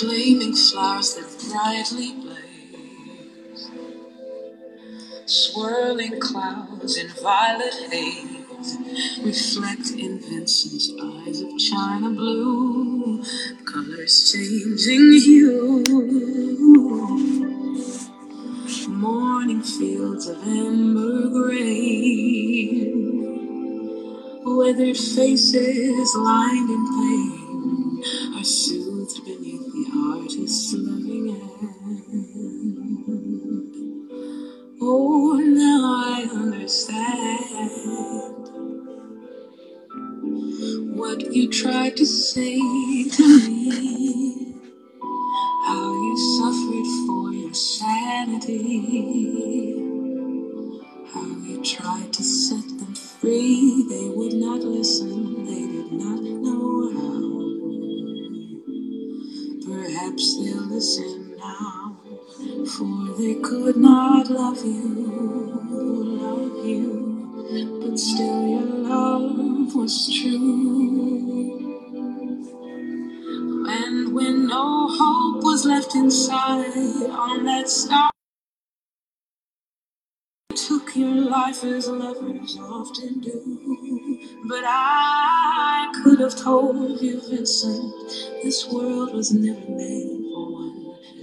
Flaming flowers that brightly blaze. Swirling clouds in violet haze reflect in Vincent's eyes of china blue, colors changing hue. Morning fields of amber grain, weathered faces lined in pain are beneath artist's loving hand. Oh, now I understand what you tried to say to me. How you suffered for your sanity. How you tried to set them free. They would not listen, they did not know for they could not love you, love you, but still your love was true. And when no hope was left inside on that star, took your life as lovers often do. But I could have told you, Vincent, this world was never made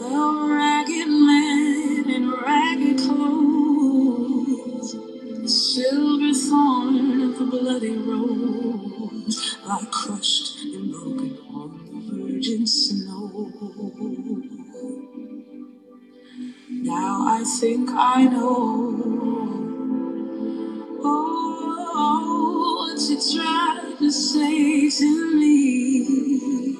The ragged man in ragged clothes, the silver thorn of the bloody rose, lie crushed and broken on the virgin snow. Now I think I know oh, what you tried to say to me.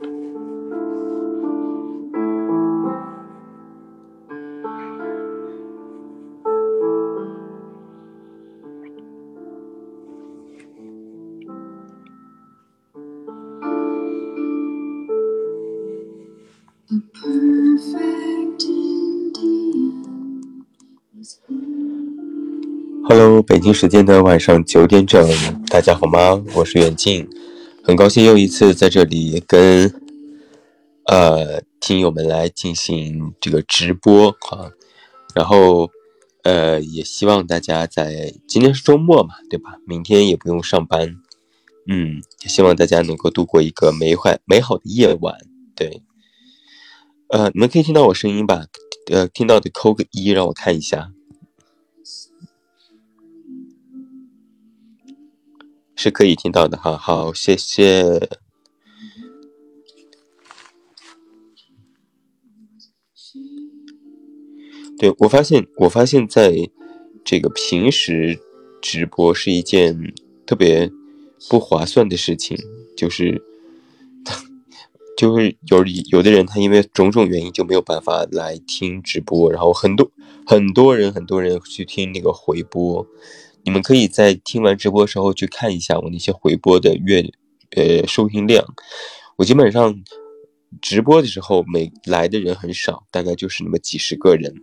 Hello，北京时间的晚上九点整，大家好吗？我是远近，很高兴又一次在这里跟呃听友们来进行这个直播啊。然后呃，也希望大家在今天是周末嘛，对吧？明天也不用上班，嗯，也希望大家能够度过一个美坏美好的夜晚。对，呃，你们可以听到我声音吧？呃，听到的扣个一，让我看一下，是可以听到的哈。好，谢谢。对我发现，我发现在这个平时直播是一件特别不划算的事情，就是，就是有有的人他因为种种原因就没有办法来听直播，然后很多很多人很多人去听那个回播，你们可以在听完直播时候去看一下我那些回播的月呃收听量，我基本上。直播的时候，每来的人很少，大概就是那么几十个人。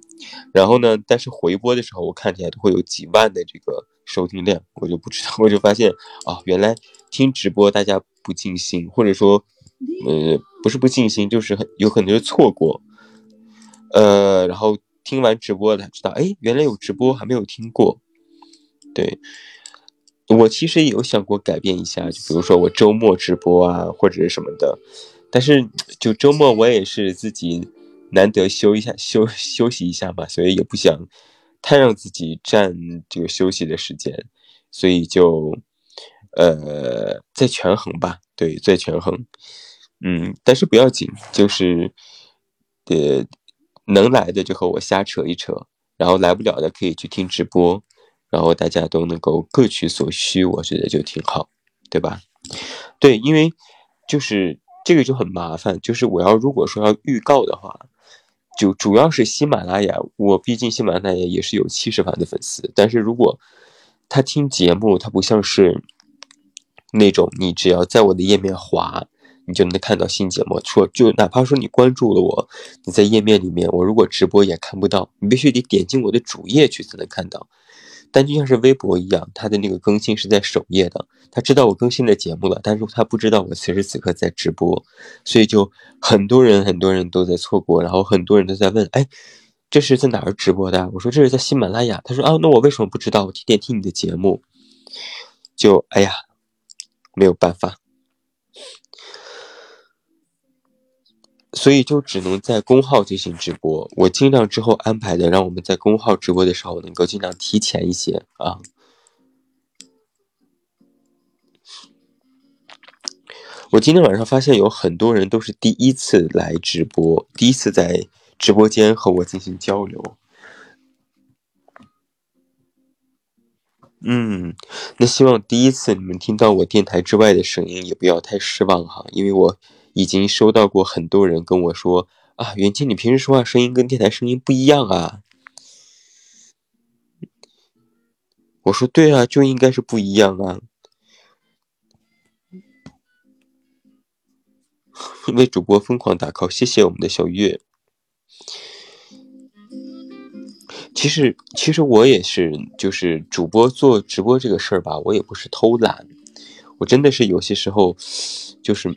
然后呢，但是回播的时候，我看起来都会有几万的这个收听量。我就不知道，我就发现啊，原来听直播大家不尽兴，或者说，呃，不是不尽兴，就是很有可能就错过。呃，然后听完直播才知道，哎，原来有直播还没有听过。对，我其实有想过改变一下，就比如说我周末直播啊，或者是什么的。但是，就周末我也是自己难得休一下休休息一下嘛，所以也不想太让自己占这个休息的时间，所以就呃再权衡吧，对，再权衡，嗯，但是不要紧，就是呃能来的就和我瞎扯一扯，然后来不了的可以去听直播，然后大家都能够各取所需，我觉得就挺好，对吧？对，因为就是。这个就很麻烦，就是我要如果说要预告的话，就主要是喜马拉雅，我毕竟喜马拉雅也是有七十万的粉丝，但是如果他听节目，他不像是那种你只要在我的页面滑，你就能看到新节目。说就哪怕说你关注了我，你在页面里面，我如果直播也看不到，你必须得点进我的主页去才能看到。但就像是微博一样，它的那个更新是在首页的。他知道我更新的节目了，但是他不知道我此时此刻在直播，所以就很多人很多人都在错过，然后很多人都在问：“哎，这是在哪儿直播的？”我说：“这是在喜马拉雅。”他说：“啊，那我为什么不知道？我天天听你的节目。”就哎呀，没有办法。所以就只能在公号进行直播。我尽量之后安排的，让我们在公号直播的时候能够尽量提前一些啊。我今天晚上发现有很多人都是第一次来直播，第一次在直播间和我进行交流。嗯，那希望第一次你们听到我电台之外的声音也不要太失望哈，因为我。已经收到过很多人跟我说啊，袁静，你平时说话声音跟电台声音不一样啊。我说对啊，就应该是不一样啊。为主播疯狂打 call，谢谢我们的小月。其实，其实我也是，就是主播做直播这个事儿吧，我也不是偷懒。我真的是有些时候，就是，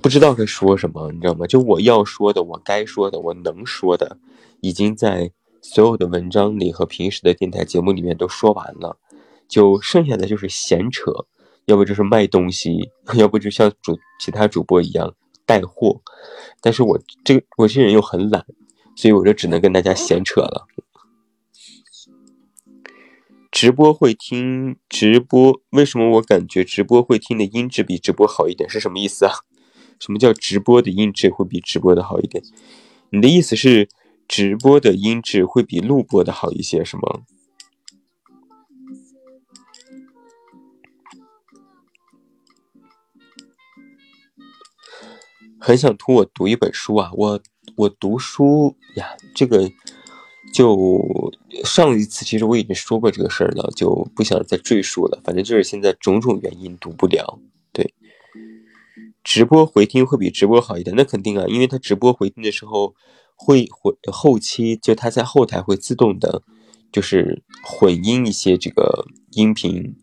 不知道该说什么，你知道吗？就我要说的，我该说的，我能说的，已经在所有的文章里和平时的电台节目里面都说完了，就剩下的就是闲扯，要不就是卖东西，要不就像主其他主播一样带货。但是我这个我这人又很懒，所以我就只能跟大家闲扯了。直播会听直播，为什么我感觉直播会听的音质比直播好一点？是什么意思啊？什么叫直播的音质会比直播的好一点？你的意思是直播的音质会比录播的好一些，是吗？很想图我读一本书啊，我我读书呀，这个。就上一次，其实我已经说过这个事儿了，就不想再赘述了。反正就是现在种种原因读不了。对，直播回听会比直播好一点，那肯定啊，因为他直播回听的时候会混后期，就他在后台会自动的，就是混音一些这个音频，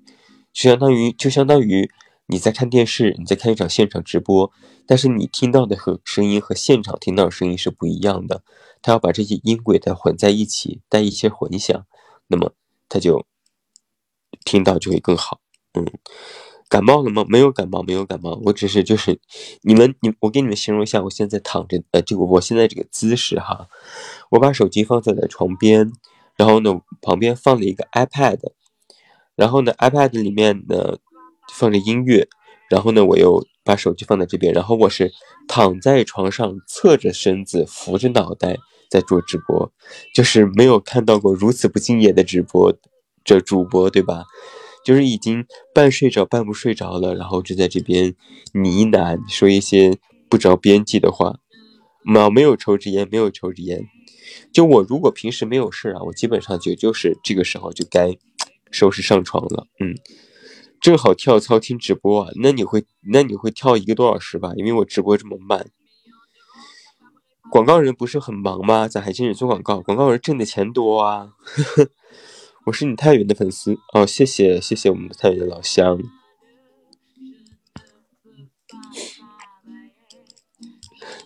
就相当于就相当于你在看电视，你在看一场现场直播，但是你听到的和声音和现场听到的声音是不一样的。他要把这些音轨的混在一起，带一些混响，那么他就听到就会更好。嗯，感冒了吗？没有感冒，没有感冒，我只是就是你们你我给你们形容一下，我现在躺着呃，这个我现在这个姿势哈，我把手机放在了床边，然后呢旁边放了一个 iPad，然后呢 iPad 里面呢放着音乐，然后呢我又把手机放在这边，然后我是躺在床上侧着身子扶着脑袋。在做直播，就是没有看到过如此不敬业的直播这主播，对吧？就是已经半睡着半不睡着了，然后就在这边呢喃说一些不着边际的话。没没有抽支烟，没有抽支烟。就我如果平时没有事啊，我基本上就就是这个时候就该收拾上床了。嗯，正好跳操听直播啊，那你会那你会跳一个多小时吧？因为我直播这么慢。广告人不是很忙吗？咋还兼着做广告？广告人挣的钱多啊！我是你太原的粉丝哦，谢谢谢谢我们的太原的老乡。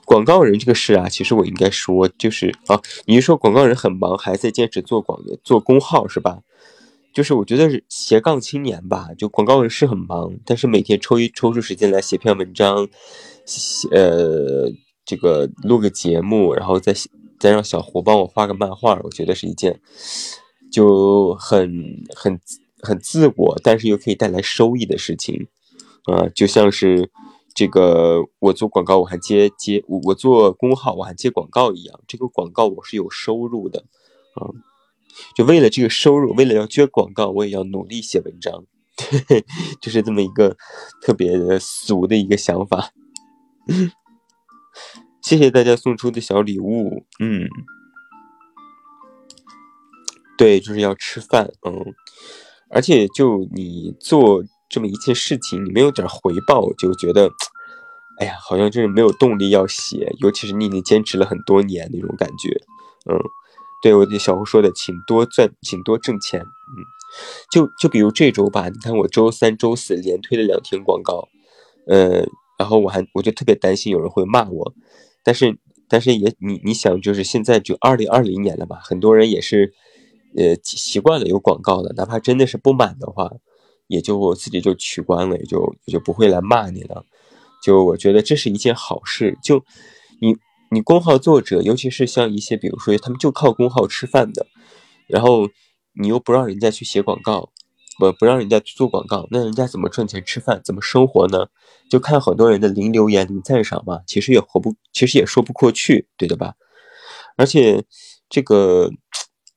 广告人这个事啊，其实我应该说，就是啊，你是说广告人很忙，还在坚持做广做公号是吧？就是我觉得是斜杠青年吧，就广告人是很忙，但是每天抽一抽出时间来写篇文章，写呃。这个录个节目，然后再再让小胡帮我画个漫画，我觉得是一件就很很很自我，但是又可以带来收益的事情。啊，就像是这个我做广告我还接接我我做公号我还接广告一样，这个广告我是有收入的。啊，就为了这个收入，为了要接广告，我也要努力写文章，就是这么一个特别俗的一个想法。谢谢大家送出的小礼物，嗯，对，就是要吃饭，嗯，而且就你做这么一件事情，你没有点回报，就觉得，哎呀，好像就是没有动力要写，尤其是你已经坚持了很多年那种感觉，嗯，对我的小胡说的，请多赚，请多挣钱，嗯，就就比如这周吧，你看我周三、周四连推了两天广告，嗯，然后我还我就特别担心有人会骂我。但是，但是也你你想，就是现在就二零二零年了吧，很多人也是，呃，习惯了有广告的，哪怕真的是不满的话，也就我自己就取关了，也就也就不会来骂你了。就我觉得这是一件好事。就你你公号作者，尤其是像一些比如说他们就靠公号吃饭的，然后你又不让人家去写广告。不不让人家去做广告，那人家怎么赚钱吃饭，怎么生活呢？就看很多人的零留言、零赞赏嘛，其实也活不，其实也说不过去，对的吧？而且这个，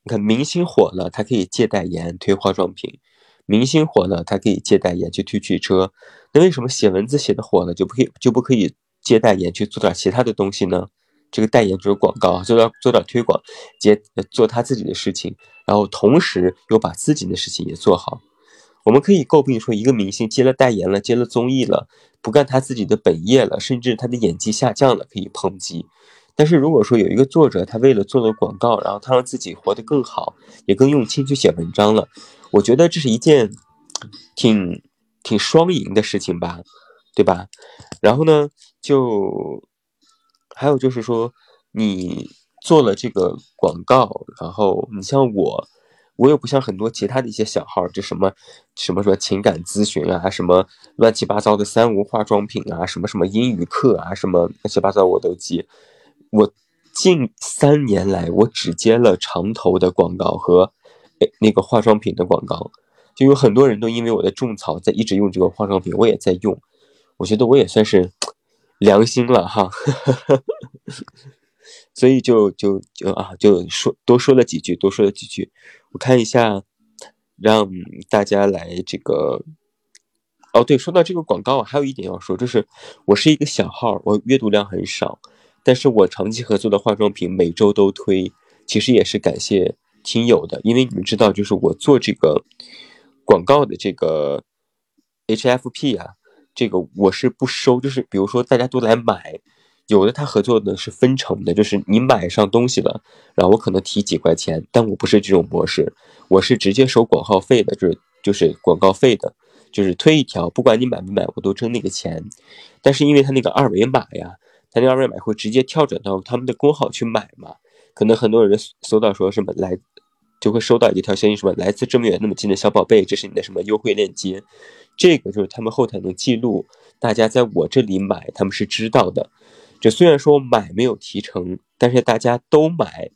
你看明星火了，他可以借代言推化妆品；明星火了，他可以借代言去推汽车。那为什么写文字写的火了，就不可以就不可以借代言去做点其他的东西呢？这个代言就是广告，做点做点推广，接做他自己的事情，然后同时又把自己的事情也做好。我们可以诟病说，一个明星接了代言了，接了综艺了，不干他自己的本业了，甚至他的演技下降了，可以抨击。但是如果说有一个作者，他为了做了广告，然后他让自己活得更好，也更用心去写文章了，我觉得这是一件挺挺双赢的事情吧，对吧？然后呢，就还有就是说，你做了这个广告，然后你像我。我又不像很多其他的一些小号，就什么什么什么情感咨询啊，什么乱七八糟的三无化妆品啊，什么什么英语课啊，什么乱七八糟我都接。我近三年来，我只接了长头的广告和那个化妆品的广告，就有很多人都因为我的种草在一直用这个化妆品，我也在用。我觉得我也算是 良心了哈。所以就就就啊，就说多说了几句，多说了几句。我看一下，让大家来这个。哦，对，说到这个广告，还有一点要说，就是我是一个小号，我阅读量很少，但是我长期合作的化妆品每周都推，其实也是感谢听友的，因为你们知道，就是我做这个广告的这个 HFP 啊，这个我是不收，就是比如说大家都来买。有的他合作的是分成的，就是你买上东西了，然后我可能提几块钱，但我不是这种模式，我是直接收广告费的，就是就是广告费的，就是推一条，不管你买不买，我都挣那个钱。但是因为他那个二维码呀，他那二维码会直接跳转到他们的公号去买嘛，可能很多人搜到说什么来就会收到一条消息，什么来自这么远那么近的小宝贝，这是你的什么优惠链接？这个就是他们后台能记录大家在我这里买，他们是知道的。就虽然说买没有提成，但是大家都买，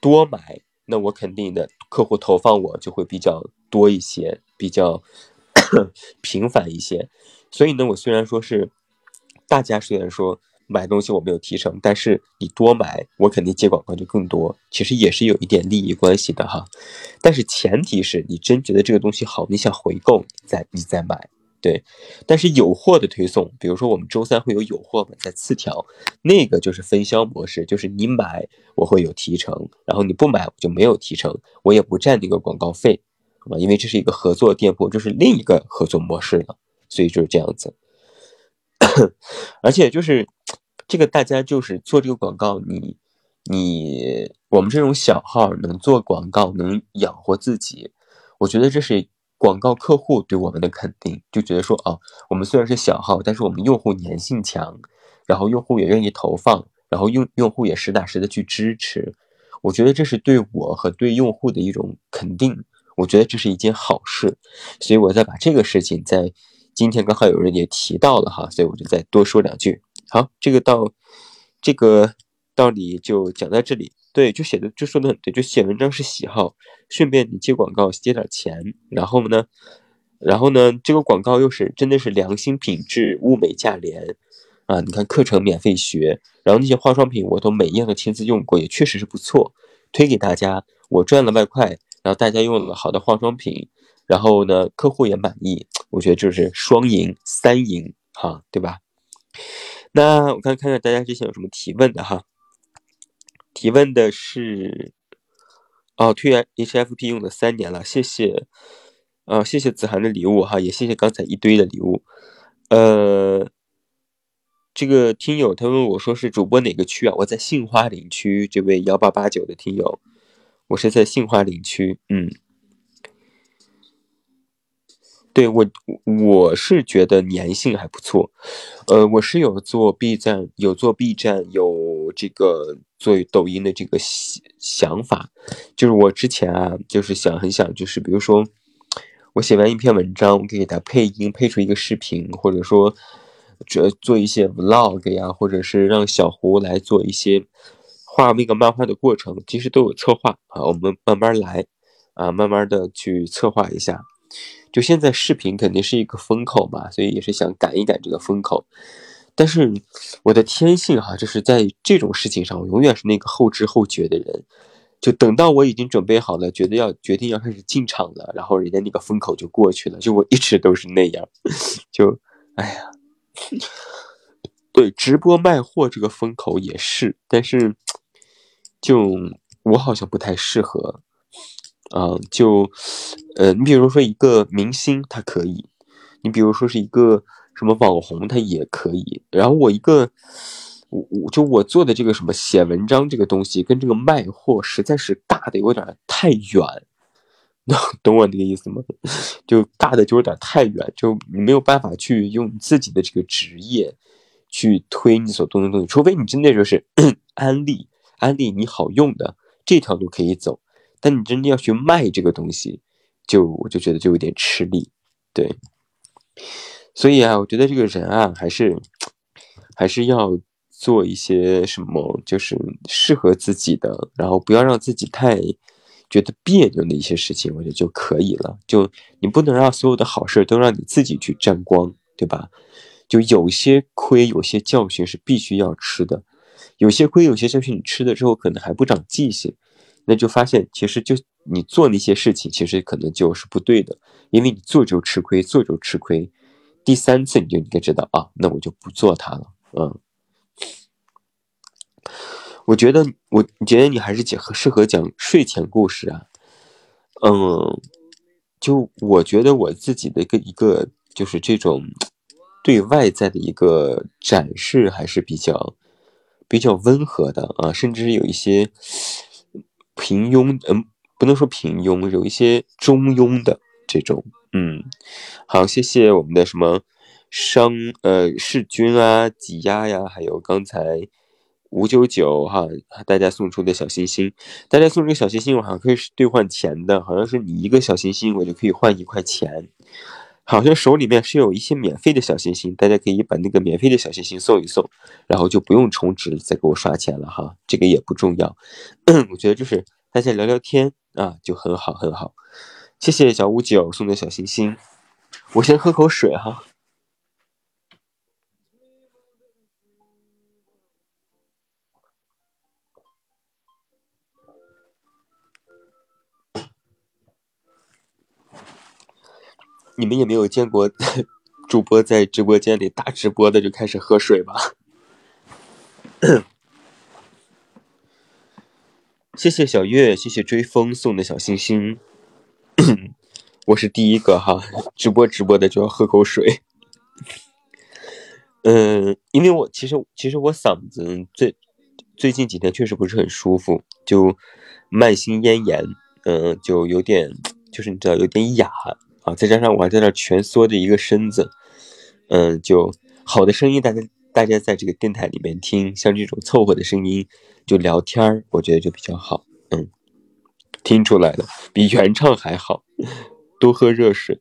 多买，那我肯定的客户投放我就会比较多一些，比较 频繁一些。所以呢，我虽然说是大家虽然说。买东西我没有提成，但是你多买，我肯定接广告就更多。其实也是有一点利益关系的哈，但是前提是你真觉得这个东西好，你想回购，你再你再买，对。但是有货的推送，比如说我们周三会有有货嘛，在次条，那个就是分销模式，就是你买我会有提成，然后你不买我就没有提成，我也不占那个广告费，啊，因为这是一个合作店铺，这是另一个合作模式了，所以就是这样子。而且就是这个，大家就是做这个广告，你你我们这种小号能做广告，能养活自己，我觉得这是广告客户对我们的肯定，就觉得说啊，我们虽然是小号，但是我们用户粘性强，然后用户也愿意投放，然后用用户也实打实的去支持，我觉得这是对我和对用户的一种肯定，我觉得这是一件好事，所以我再把这个事情在。今天刚好有人也提到了哈，所以我就再多说两句。好，这个到这个道理就讲到这里。对，就写的就说的很对，就写文章是喜好，顺便你接广告接点钱，然后呢，然后呢，这个广告又是真的是良心品质，物美价廉啊！你看课程免费学，然后那些化妆品我都每一样都亲自用过，也确实是不错，推给大家，我赚了外快，然后大家用了好的化妆品。然后呢，客户也满意，我觉得就是双赢、三赢，哈，对吧？那我看看看大家之前有什么提问的哈？提问的是，哦，推 HFP 用了三年了，谢谢，啊，谢谢子涵的礼物哈，也谢谢刚才一堆的礼物。呃，这个听友他问我说是主播哪个区啊？我在杏花林区，这位幺八八九的听友，我是在杏花林区，嗯。对我，我是觉得粘性还不错，呃，我是有做 B 站，有做 B 站，有这个做抖音的这个想法，就是我之前啊，就是想很想，就是比如说我写完一篇文章，我可以给它配音，配出一个视频，或者说这做一些 vlog 呀，或者是让小胡来做一些画那个漫画的过程，其实都有策划啊，我们慢慢来啊，慢慢的去策划一下。就现在视频肯定是一个风口嘛，所以也是想赶一赶这个风口。但是我的天性哈，就是在这种事情上，我永远是那个后知后觉的人。就等到我已经准备好了，觉得要决定要开始进场了，然后人家那个风口就过去了。就我一直都是那样，就哎呀，对直播卖货这个风口也是，但是就我好像不太适合。啊，就，呃，你比如说一个明星，他可以；你比如说是一个什么网红，他也可以。然后我一个，我我就我做的这个什么写文章这个东西，跟这个卖货实在是尬的有点太远，能 懂我那个意思吗？就尬的就有点太远，就你没有办法去用自己的这个职业去推你所动的东西，除非你真的就是 安利，安利你好用的这条路可以走。但你真的要去卖这个东西，就我就觉得就有点吃力，对。所以啊，我觉得这个人啊，还是还是要做一些什么，就是适合自己的，然后不要让自己太觉得别扭的一些事情，我觉得就可以了。就你不能让所有的好事都让你自己去沾光，对吧？就有些亏，有些教训是必须要吃的，有些亏，有些教训，你吃了之后可能还不长记性。那就发现，其实就你做那些事情，其实可能就是不对的，因为你做就吃亏，做就吃亏。第三次你就应该知道啊，那我就不做它了。嗯，我觉得我觉得你还是讲适合讲睡前故事啊。嗯，就我觉得我自己的一个一个就是这种对外在的一个展示还是比较比较温和的啊，甚至有一些。平庸，嗯，不能说平庸，有一些中庸的这种，嗯，好，谢谢我们的什么商，呃，世军啊，挤压呀，还有刚才五九九哈，大家送出的小心心，大家送这个小心心，我好像可以兑换钱的，好像是你一个小心心，我就可以换一块钱。好像手里面是有一些免费的小心心，大家可以把那个免费的小心心送一送，然后就不用充值再给我刷钱了哈，这个也不重要。我觉得就是大家聊聊天啊，就很好很好。谢谢小五九送的小心心，我先喝口水哈。你们也没有见过 主播在直播间里大直播的就开始喝水吧？谢谢小月，谢谢追风送的小星星。我是第一个哈，直播直播的就要喝口水。嗯，因为我其实其实我嗓子最最近几天确实不是很舒服，就慢性咽炎，嗯，就有点就是你知道有点哑。啊，再加上我还在那蜷缩着一个身子，嗯，就好的声音，大家大家在这个电台里面听，像这种凑合的声音，就聊天儿，我觉得就比较好，听出来了，比原唱还好。多喝热水。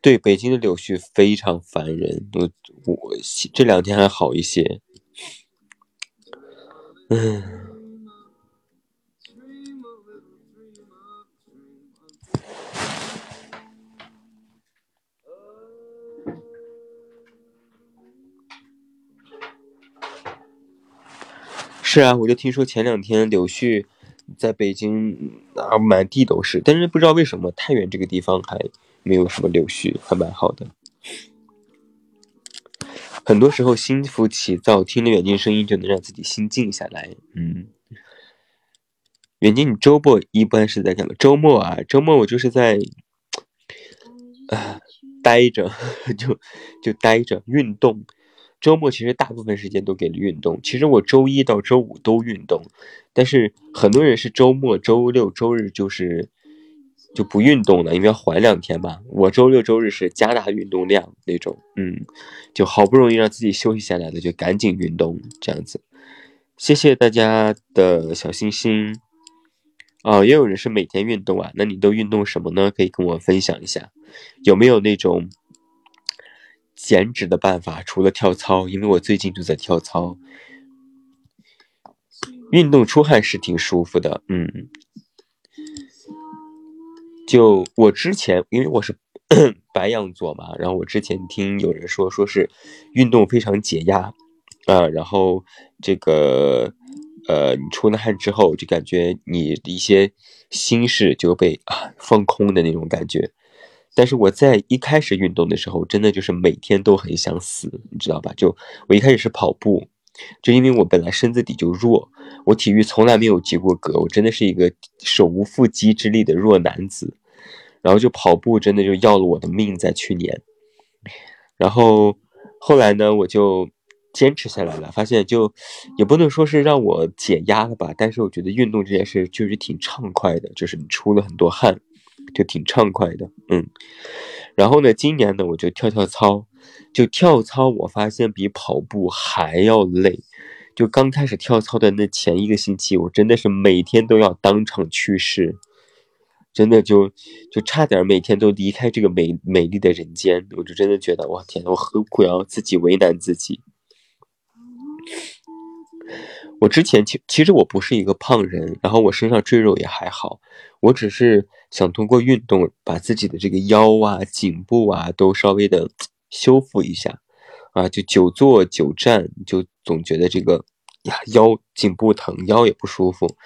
对，北京的柳絮非常烦人，我我这两天还好一些，嗯。是啊，我就听说前两天柳絮在北京啊满地都是，但是不知道为什么太原这个地方还没有什么柳絮，还蛮好的。很多时候心浮气躁，听了远近声音就能让自己心静下来。嗯，远近，你周末一般是在干嘛？周末啊，周末我就是在啊待着，就就待着运动。周末其实大部分时间都给了运动。其实我周一到周五都运动，但是很多人是周末、周六、周日就是就不运动了，因为要缓两天嘛。我周六周日是加大运动量那种，嗯，就好不容易让自己休息下来了，就赶紧运动这样子。谢谢大家的小心心。哦，也有人是每天运动啊，那你都运动什么呢？可以跟我分享一下，有没有那种？减脂的办法除了跳操，因为我最近就在跳操。运动出汗是挺舒服的，嗯。就我之前，因为我是 白羊座嘛，然后我之前听有人说，说是运动非常解压啊，然后这个呃，你出了汗之后，就感觉你的一些心事就被啊 放空的那种感觉。但是我在一开始运动的时候，真的就是每天都很想死，你知道吧？就我一开始是跑步，就因为我本来身子底就弱，我体育从来没有及过格，我真的是一个手无缚鸡之力的弱男子。然后就跑步真的就要了我的命，在去年。然后后来呢，我就坚持下来了，发现就也不能说是让我解压了吧，但是我觉得运动这件事就是挺畅快的，就是你出了很多汗。就挺畅快的，嗯，然后呢，今年呢，我就跳跳操，就跳操，我发现比跑步还要累。就刚开始跳操的那前一个星期，我真的是每天都要当场去世，真的就就差点每天都离开这个美美丽的人间。我就真的觉得，哇天，我何苦要自己为难自己？我之前其其实我不是一个胖人，然后我身上赘肉也还好，我只是想通过运动把自己的这个腰啊、颈部啊都稍微的修复一下，啊，就久坐久站，就总觉得这个呀腰颈部疼，腰也不舒服，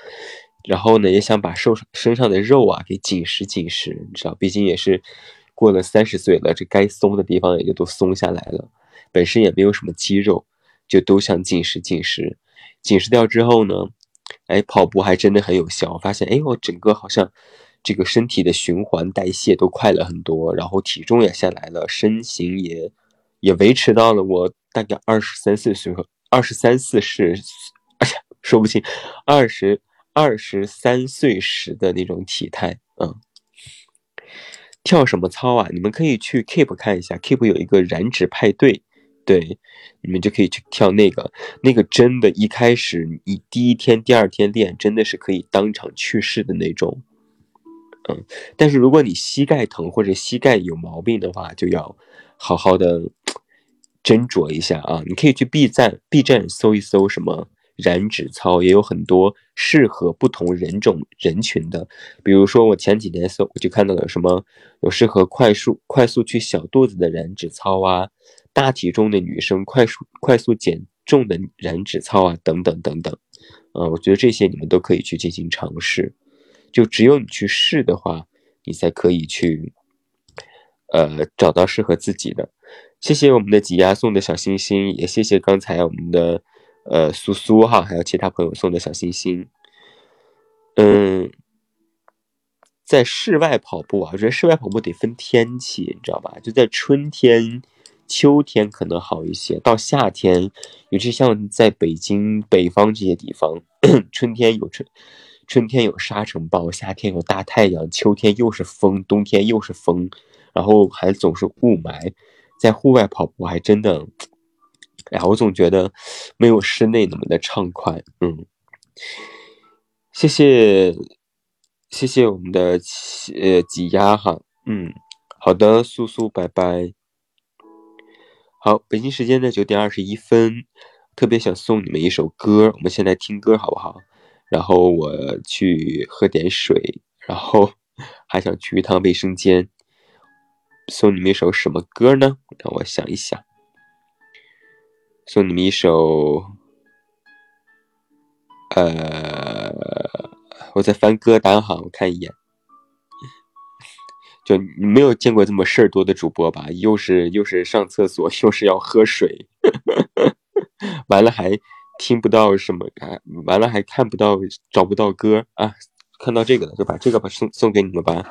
然后呢也想把瘦身上的肉啊给紧实紧实，你知道，毕竟也是过了三十岁了，这该松的地方也就都松下来了，本身也没有什么肌肉，就都想紧实紧实。紧实掉之后呢，哎，跑步还真的很有效。我发现，哎，我整个好像这个身体的循环代谢都快了很多，然后体重也下来了，身形也也维持到了我大概二十三四岁，二十三四是，哎呀，说不清，二十二十三岁时的那种体态。嗯，跳什么操啊？你们可以去 Keep 看一下，Keep 有一个燃脂派对。对，你们就可以去跳那个，那个真的，一开始你第一天、第二天练，真的是可以当场去世的那种。嗯，但是如果你膝盖疼或者膝盖有毛病的话，就要好好的斟酌一下啊。你可以去 B 站 B 站搜一搜什么燃脂操，也有很多适合不同人种人群的。比如说我前几天搜，我就看到了什么有适合快速快速去小肚子的燃脂操啊。大体重的女生快速快速减重的燃脂操啊，等等等等，啊，我觉得这些你们都可以去进行尝试。就只有你去试的话，你才可以去，呃，找到适合自己的。谢谢我们的挤压送的小星星，也谢谢刚才我们的呃苏苏哈，还有其他朋友送的小星星。嗯，在室外跑步啊，我觉得室外跑步得分天气，你知道吧？就在春天。秋天可能好一些，到夏天，尤其像在北京北方这些地方，春天有春，春天有沙尘暴，夏天有大太阳，秋天又是风，冬天又是风，然后还总是雾霾，在户外跑步还真的，哎呀，我总觉得没有室内那么的畅快。嗯，谢谢，谢谢我们的呃挤压哈，嗯，好的，苏苏，拜拜。好，北京时间的九点二十一分，特别想送你们一首歌，我们先来听歌好不好？然后我去喝点水，然后还想去一趟卫生间。送你们一首什么歌呢？让我想一想。送你们一首，呃，我在翻歌单哈，我看一眼。就你没有见过这么事儿多的主播吧？又是又是上厕所，又是要喝水，完了还听不到什么，完了还看不到，找不到歌啊！看到这个了，就把这个吧送送给你们吧，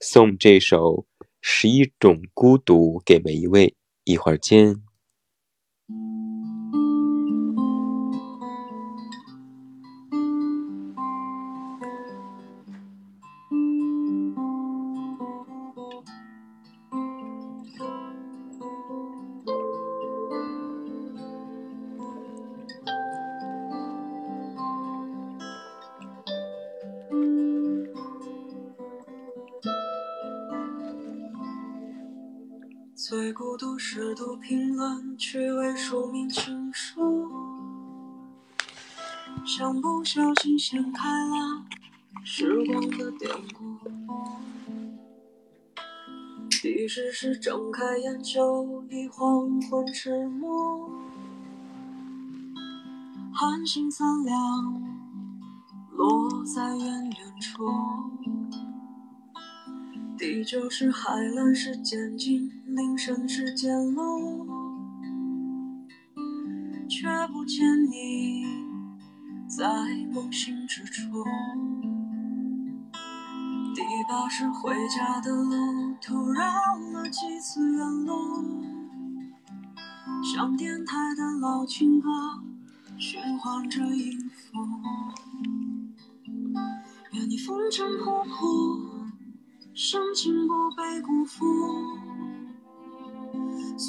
送这首《十一种孤独》给每一位，一会儿见。评论，趣味署名情书，像不小心掀开了时光的典故。彼时是睁开眼就已黄昏迟暮，寒星三两落在远远处。地久是海蓝是渐近，铃声是渐落，却不见你在梦醒之处。第八是回家的路，突绕了几次远路，像电台的老情歌，循环着音符。愿你风尘仆仆。深情不被辜负，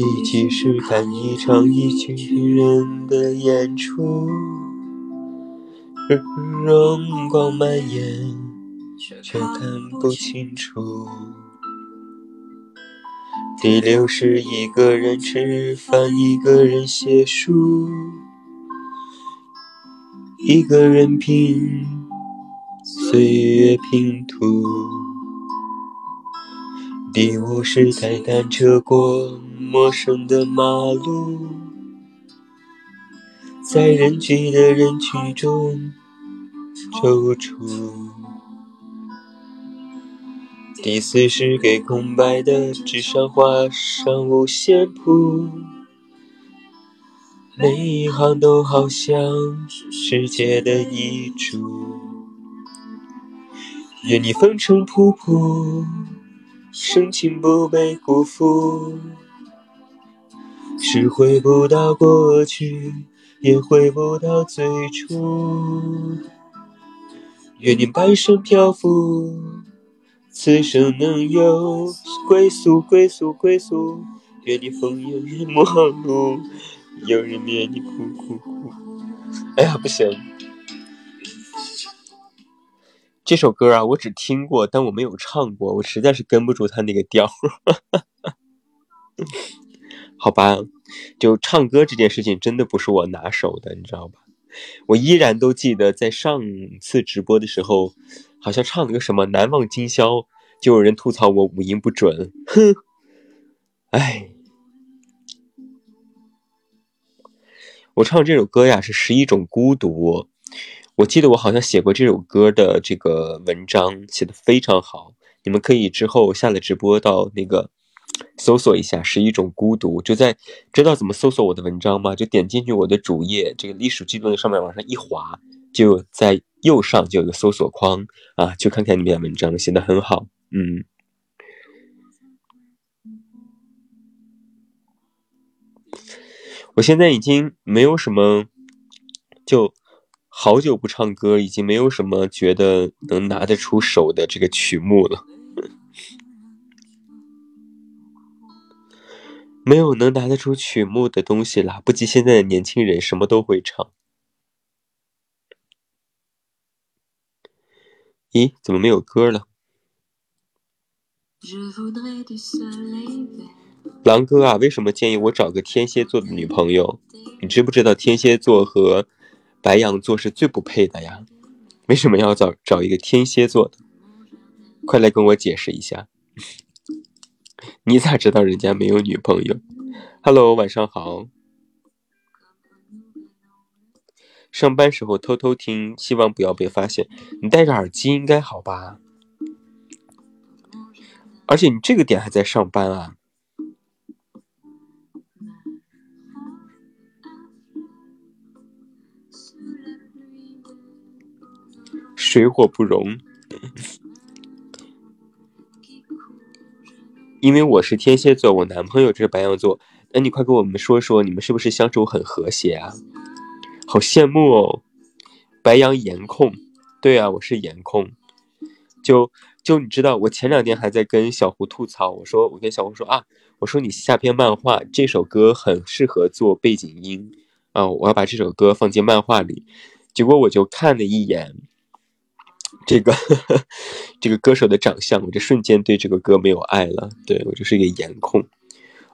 第几时看一场一群人的演出，荣光满眼，却看不清楚。第六是一个人吃饭，一个人写书，一个人拼岁月拼图。第五是踩单车过。陌生的马路，在人挤的人群中踌躇。第四是给空白的纸上画上五线谱，每一行都好像世界的遗嘱。愿你风尘仆仆，深情不被辜负。是回不到过去，也回不到最初。愿你半生漂浮，此生能有归宿，归宿，归宿。愿你风烟灭陌路，有人怜你哭哭哭。哎呀，不行。这首歌啊，我只听过，但我没有唱过，我实在是跟不住他那个调。好吧，就唱歌这件事情真的不是我拿手的，你知道吧？我依然都记得在上次直播的时候，好像唱了个什么《难忘今宵》，就有人吐槽我五音不准。哼，哎，我唱这首歌呀是十一种孤独。我记得我好像写过这首歌的这个文章，写的非常好。你们可以之后下了直播到那个搜索一下《是一种孤独》，就在知道怎么搜索我的文章吗？就点进去我的主页，这个历史记录的上面往上一滑，就在右上就有个搜索框啊，就看看里面文章，写的很好。嗯，我现在已经没有什么就。好久不唱歌，已经没有什么觉得能拿得出手的这个曲目了，没有能拿得出曲目的东西了。不及现在的年轻人什么都会唱。咦，怎么没有歌了？狼哥啊，为什么建议我找个天蝎座的女朋友？你知不知道天蝎座和？白羊座是最不配的呀，为什么要找找一个天蝎座的？快来跟我解释一下。你咋知道人家没有女朋友？Hello，晚上好。上班时候偷偷听，希望不要被发现。你戴着耳机应该好吧？而且你这个点还在上班啊？水火不容，因为我是天蝎座，我男朋友就是白羊座。那你快跟我们说说，你们是不是相处很和谐啊？好羡慕哦！白羊颜控，对啊，我是颜控。就就你知道，我前两天还在跟小胡吐槽，我说我跟小胡说啊，我说你下篇漫画这首歌很适合做背景音啊，我要把这首歌放进漫画里。结果我就看了一眼。这个 这个歌手的长相，我这瞬间对这个歌没有爱了。对我就是一个颜控。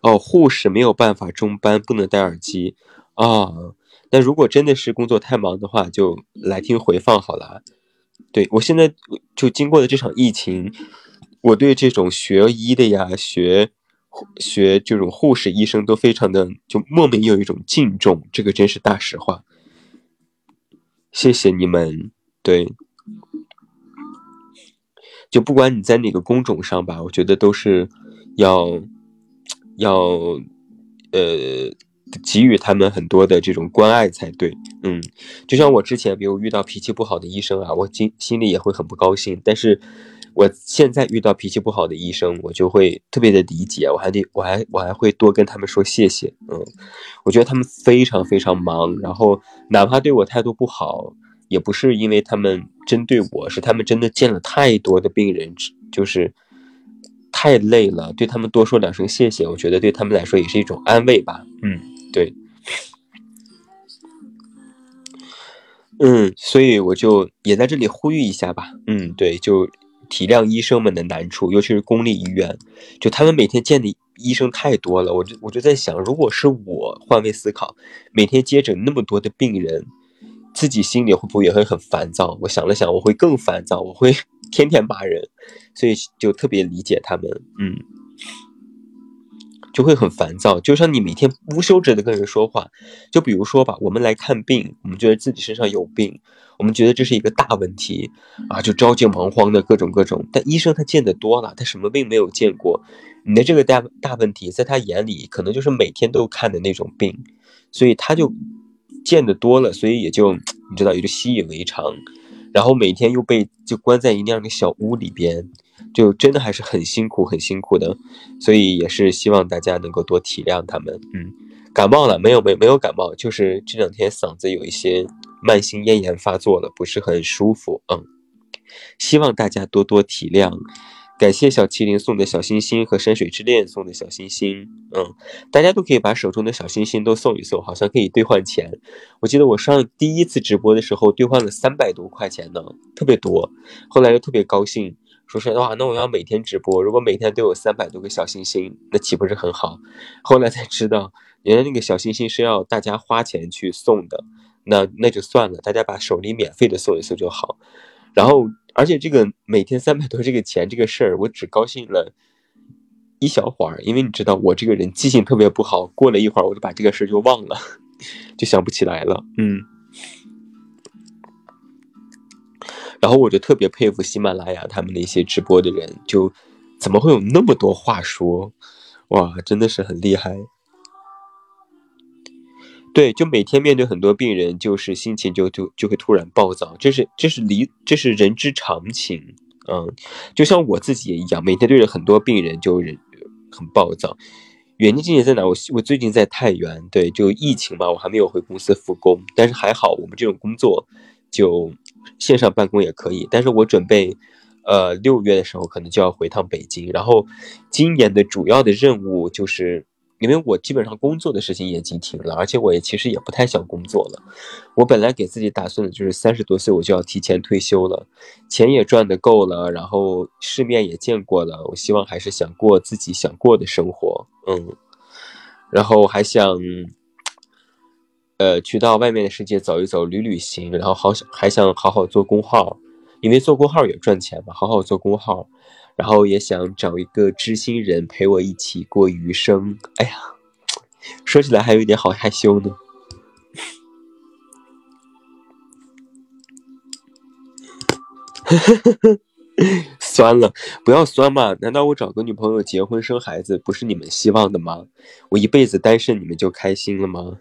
哦，护士没有办法中班，不能戴耳机啊。那如果真的是工作太忙的话，就来听回放好了。对我现在就经过了这场疫情，我对这种学医的呀，学学这种护士、医生都非常的就莫名有一种敬重，这个真是大实话。谢谢你们，对。就不管你在哪个工种上吧，我觉得都是要要呃给予他们很多的这种关爱才对。嗯，就像我之前比如遇到脾气不好的医生啊，我心心里也会很不高兴。但是我现在遇到脾气不好的医生，我就会特别的理解，我还得我还我还会多跟他们说谢谢。嗯，我觉得他们非常非常忙，然后哪怕对我态度不好。也不是因为他们针对我，是他们真的见了太多的病人，就是太累了。对他们多说两声谢谢，我觉得对他们来说也是一种安慰吧。嗯，对，嗯，所以我就也在这里呼吁一下吧。嗯，对，就体谅医生们的难处，尤其是公立医院，就他们每天见的医生太多了。我就我就在想，如果是我换位思考，每天接诊那么多的病人。自己心里会不会也会很烦躁？我想了想，我会更烦躁，我会天天骂人，所以就特别理解他们。嗯，就会很烦躁，就像你每天无休止的跟人说话。就比如说吧，我们来看病，我们觉得自己身上有病，我们觉得这是一个大问题啊，就着急忙慌的各种各种。但医生他见得多了，他什么病没有见过？你的这个大大问题，在他眼里可能就是每天都看的那种病，所以他就见得多了，所以也就你知道也就习以为常。然后每天又被就关在一那样的小屋里边。就真的还是很辛苦，很辛苦的，所以也是希望大家能够多体谅他们。嗯，感冒了没有？没没有感冒，就是这两天嗓子有一些慢性咽炎发作了，不是很舒服。嗯，希望大家多多体谅。感谢小麒麟送的小心心和山水之恋送的小心心。嗯，大家都可以把手中的小心心都送一送，好像可以兑换钱。我记得我上第一次直播的时候兑换了三百多块钱呢，特别多。后来又特别高兴。说实话，那我要每天直播，如果每天都有三百多个小心心，那岂不是很好？后来才知道，原来那个小心心是要大家花钱去送的，那那就算了，大家把手里免费的送一送就好。然后，而且这个每天三百多这个钱这个事儿，我只高兴了一小会儿，因为你知道我这个人记性特别不好，过了一会儿我就把这个事儿就忘了，就想不起来了。嗯。然后我就特别佩服喜马拉雅他们那些直播的人，就怎么会有那么多话说？哇，真的是很厉害。对，就每天面对很多病人，就是心情就就就会突然暴躁，这是这是离这是人之常情。嗯，就像我自己也一样，每天对着很多病人就人很暴躁。远近境界在哪？我我最近在太原，对，就疫情嘛，我还没有回公司复工，但是还好，我们这种工作。就线上办公也可以，但是我准备，呃，六月的时候可能就要回趟北京。然后，今年的主要的任务就是，因为我基本上工作的事情也经停了，而且我也其实也不太想工作了。我本来给自己打算的就是三十多岁我就要提前退休了，钱也赚的够了，然后世面也见过了，我希望还是想过自己想过的生活，嗯，然后还想。呃，去到外面的世界走一走，旅旅行，然后好想还想好好做工号，因为做工号也赚钱嘛，好好做工号，然后也想找一个知心人陪我一起过余生。哎呀，说起来还有一点好害羞呢。酸了，不要酸嘛！难道我找个女朋友结婚生孩子不是你们希望的吗？我一辈子单身，你们就开心了吗？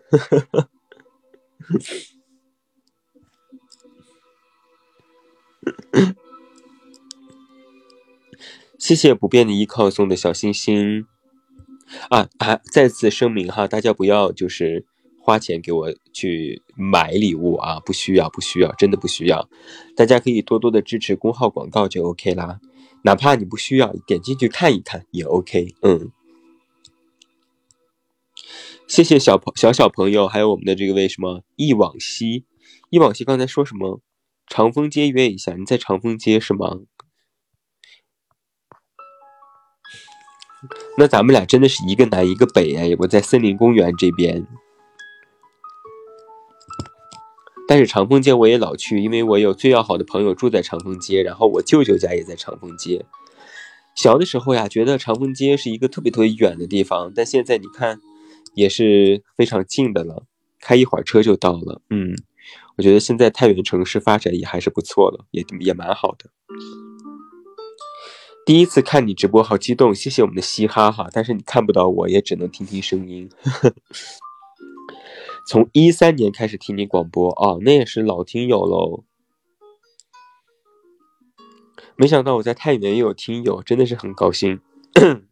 谢谢不变的依靠送的小心心啊啊！再次声明哈，大家不要就是花钱给我去买礼物啊，不需要不需要，真的不需要。大家可以多多的支持公号广告就 OK 啦，哪怕你不需要，点进去看一看也 OK。嗯。谢谢小朋小小朋友，还有我们的这个为什么忆往昔？忆往昔刚才说什么？长风街约一下，你在长风街是吗？那咱们俩真的是一个南一个北哎！我在森林公园这边，但是长风街我也老去，因为我有最要好的朋友住在长风街，然后我舅舅家也在长风街。小的时候呀，觉得长风街是一个特别特别远的地方，但现在你看。也是非常近的了，开一会儿车就到了。嗯，我觉得现在太原城市发展也还是不错了，也也蛮好的。第一次看你直播，好激动！谢谢我们的嘻哈哈，但是你看不到我，也只能听听声音。从一三年开始听你广播哦，那也是老听友喽。没想到我在太原也有听友，真的是很高兴。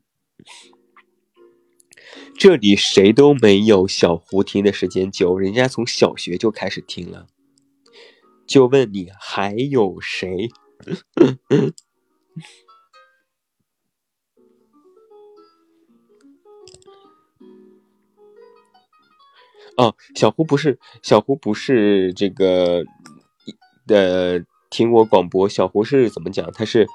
这里谁都没有小胡听的时间久，人家从小学就开始听了。就问你还有谁？哦，小胡不是小胡不是这个呃听我广播，小胡是怎么讲？他是。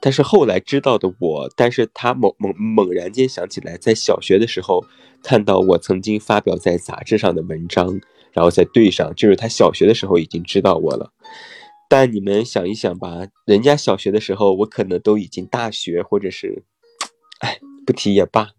他是后来知道的我，但是他猛猛猛然间想起来，在小学的时候看到我曾经发表在杂志上的文章，然后再对上，就是他小学的时候已经知道我了。但你们想一想吧，人家小学的时候，我可能都已经大学，或者是，哎，不提也罢。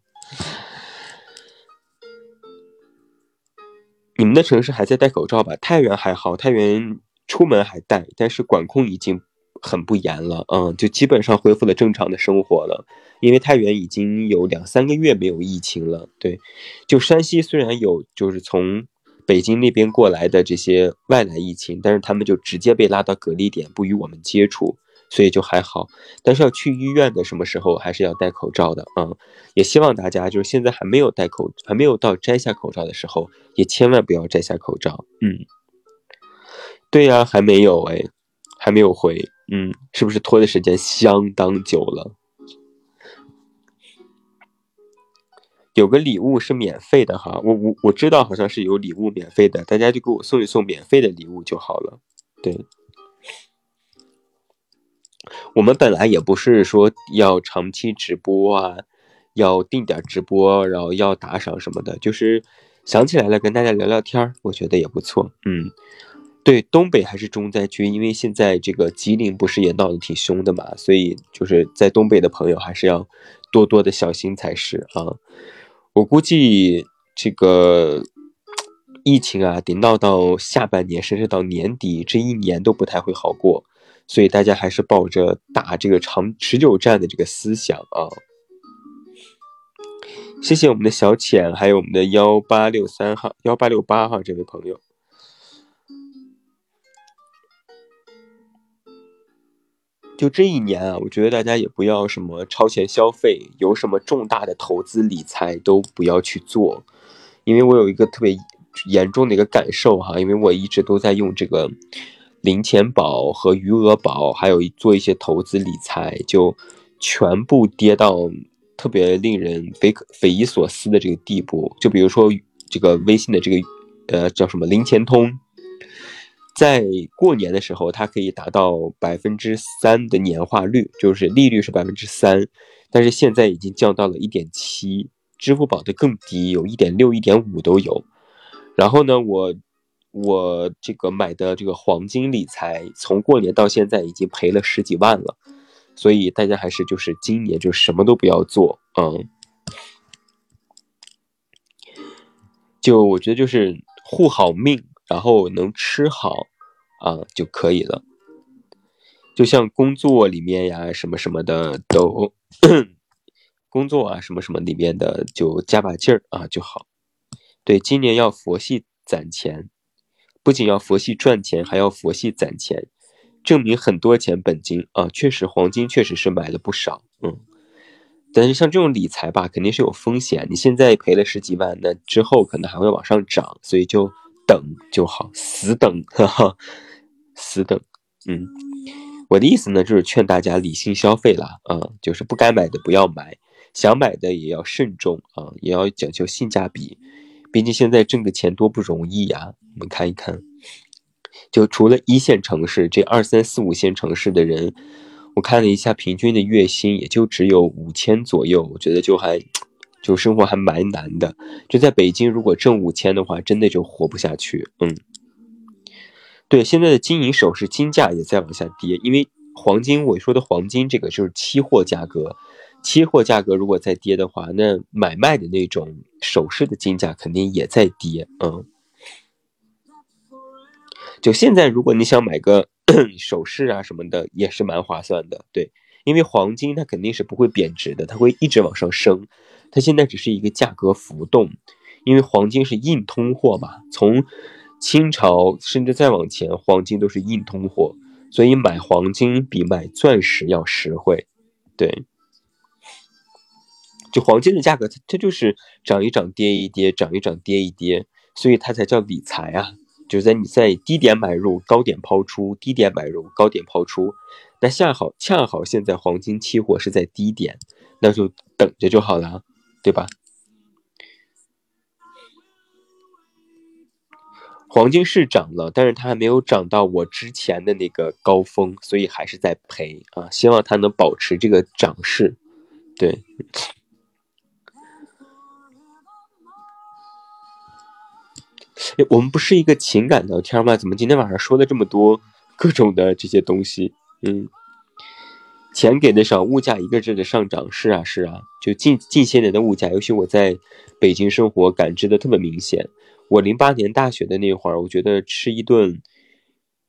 你们的城市还在戴口罩吧？太原还好，太原出门还戴，但是管控已经很不严了，嗯，就基本上恢复了正常的生活了。因为太原已经有两三个月没有疫情了，对。就山西虽然有，就是从北京那边过来的这些外来疫情，但是他们就直接被拉到隔离点，不与我们接触。所以就还好，但是要去医院的什么时候还是要戴口罩的啊！也希望大家就是现在还没有戴口，还没有到摘下口罩的时候，也千万不要摘下口罩。嗯，对呀，还没有哎，还没有回，嗯，是不是拖的时间相当久了？有个礼物是免费的哈，我我我知道好像是有礼物免费的，大家就给我送一送免费的礼物就好了，对。我们本来也不是说要长期直播啊，要定点直播，然后要打赏什么的，就是想起来了跟大家聊聊天儿，我觉得也不错。嗯，对，东北还是重灾区，因为现在这个吉林不是也闹得挺凶的嘛，所以就是在东北的朋友还是要多多的小心才是啊。我估计这个疫情啊，得闹到下半年，甚至到年底，这一年都不太会好过。所以大家还是抱着打这个长持久战的这个思想啊！谢谢我们的小浅，还有我们的幺八六三号、幺八六八号这位朋友。就这一年啊，我觉得大家也不要什么超前消费，有什么重大的投资理财都不要去做，因为我有一个特别严重的一个感受哈，因为我一直都在用这个。零钱宝和余额宝，还有做一些投资理财，就全部跌到特别令人匪匪夷所思的这个地步。就比如说这个微信的这个呃叫什么零钱通，在过年的时候它可以达到百分之三的年化率，就是利率是百分之三，但是现在已经降到了一点七。支付宝的更低，有一点六、一点五都有。然后呢，我。我这个买的这个黄金理财，从过年到现在已经赔了十几万了，所以大家还是就是今年就什么都不要做，嗯，就我觉得就是护好命，然后能吃好啊就可以了。就像工作里面呀什么什么的都，工作啊什么什么里面的就加把劲儿啊就好。对，今年要佛系攒钱。不仅要佛系赚钱，还要佛系攒钱，证明很多钱本金啊，确实黄金确实是买了不少，嗯，但是像这种理财吧，肯定是有风险。你现在赔了十几万，那之后可能还会往上涨，所以就等就好，死等，哈哈，死等。嗯，我的意思呢，就是劝大家理性消费啦，啊，就是不该买的不要买，想买的也要慎重啊，也要讲究性价比。毕竟现在挣个钱多不容易呀！我们看一看，就除了一线城市，这二三四五线城市的人，我看了一下，平均的月薪也就只有五千左右。我觉得就还，就生活还蛮难的。就在北京，如果挣五千的话，真的就活不下去。嗯，对，现在的金银首饰金价也在往下跌，因为黄金，我说的黄金这个就是期货价格。期货价格如果再跌的话，那买卖的那种首饰的金价肯定也在跌。嗯，就现在，如果你想买个 首饰啊什么的，也是蛮划算的。对，因为黄金它肯定是不会贬值的，它会一直往上升。它现在只是一个价格浮动，因为黄金是硬通货嘛。从清朝甚至再往前，黄金都是硬通货，所以买黄金比买钻石要实惠。对。就黄金的价格，它它就是涨一涨跌一跌，涨一涨跌一跌，所以它才叫理财啊！就是在你在低点买入，高点抛出，低点买入，高点抛出。那恰好恰好现在黄金期货是在低点，那就等着就好了，对吧？黄金是涨了，但是它还没有涨到我之前的那个高峰，所以还是在赔啊！希望它能保持这个涨势，对。哎我们不是一个情感聊天吗？怎么今天晚上说了这么多各种的这些东西？嗯，钱给的少，物价一个劲的上涨，是啊是啊，就近近些年的物价，尤其我在北京生活，感知的特别明显。我零八年大学的那会儿，我觉得吃一顿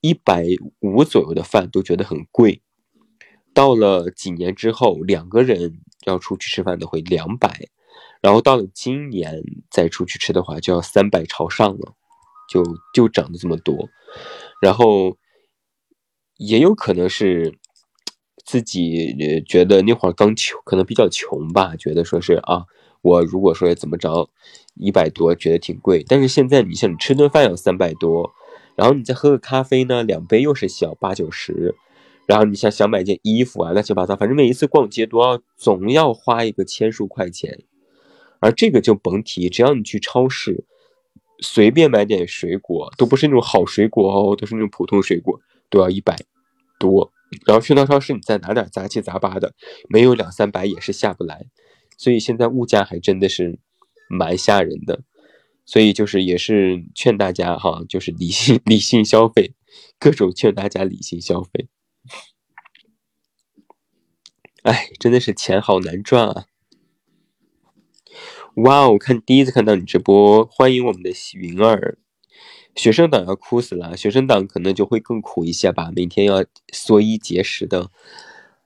一百五左右的饭都觉得很贵。到了几年之后，两个人要出去吃饭都会两百，然后到了今年再出去吃的话，就要三百朝上了，就就涨的这么多。然后也有可能是自己觉得那会儿刚穷，可能比较穷吧，觉得说是啊，我如果说怎么着一百多，觉得挺贵。但是现在你像你吃顿饭要三百多，然后你再喝个咖啡呢，两杯又是小八九十。然后你像想买件衣服啊，乱七八糟，反正每一次逛街都要总要花一个千数块钱，而这个就甭提，只要你去超市，随便买点水果，都不是那种好水果哦，都是那种普通水果，都要一百多。然后去到超市，你再拿点杂七杂八的，没有两三百也是下不来。所以现在物价还真的是蛮吓人的，所以就是也是劝大家哈，就是理性 理性消费，各种劝大家理性消费。哎，真的是钱好难赚啊！哇哦，看第一次看到你直播，欢迎我们的云儿。学生党要哭死了，学生党可能就会更苦一些吧，每天要缩衣节食的。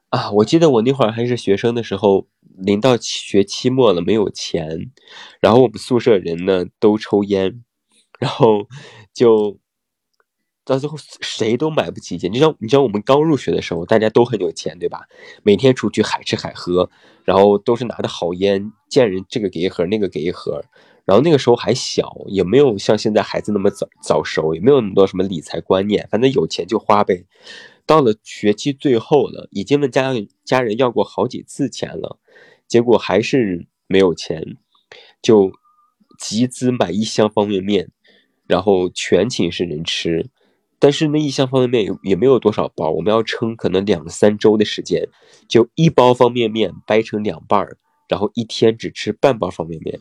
啊，我记得我那会儿还是学生的时候，临到学期末了，没有钱，然后我们宿舍人呢都抽烟，然后就。到最后谁都买不起钱。你知道，你知道我们刚入学的时候，大家都很有钱，对吧？每天出去海吃海喝，然后都是拿的好烟，见人这个给一盒，那个给一盒。然后那个时候还小，也没有像现在孩子那么早早熟，也没有那么多什么理财观念，反正有钱就花呗。到了学期最后了，已经问家家人要过好几次钱了，结果还是没有钱，就集资买一箱方便面，然后全寝室人吃。但是那一箱方便面也也没有多少包，我们要撑可能两三周的时间，就一包方便面掰成两半儿，然后一天只吃半包方便面，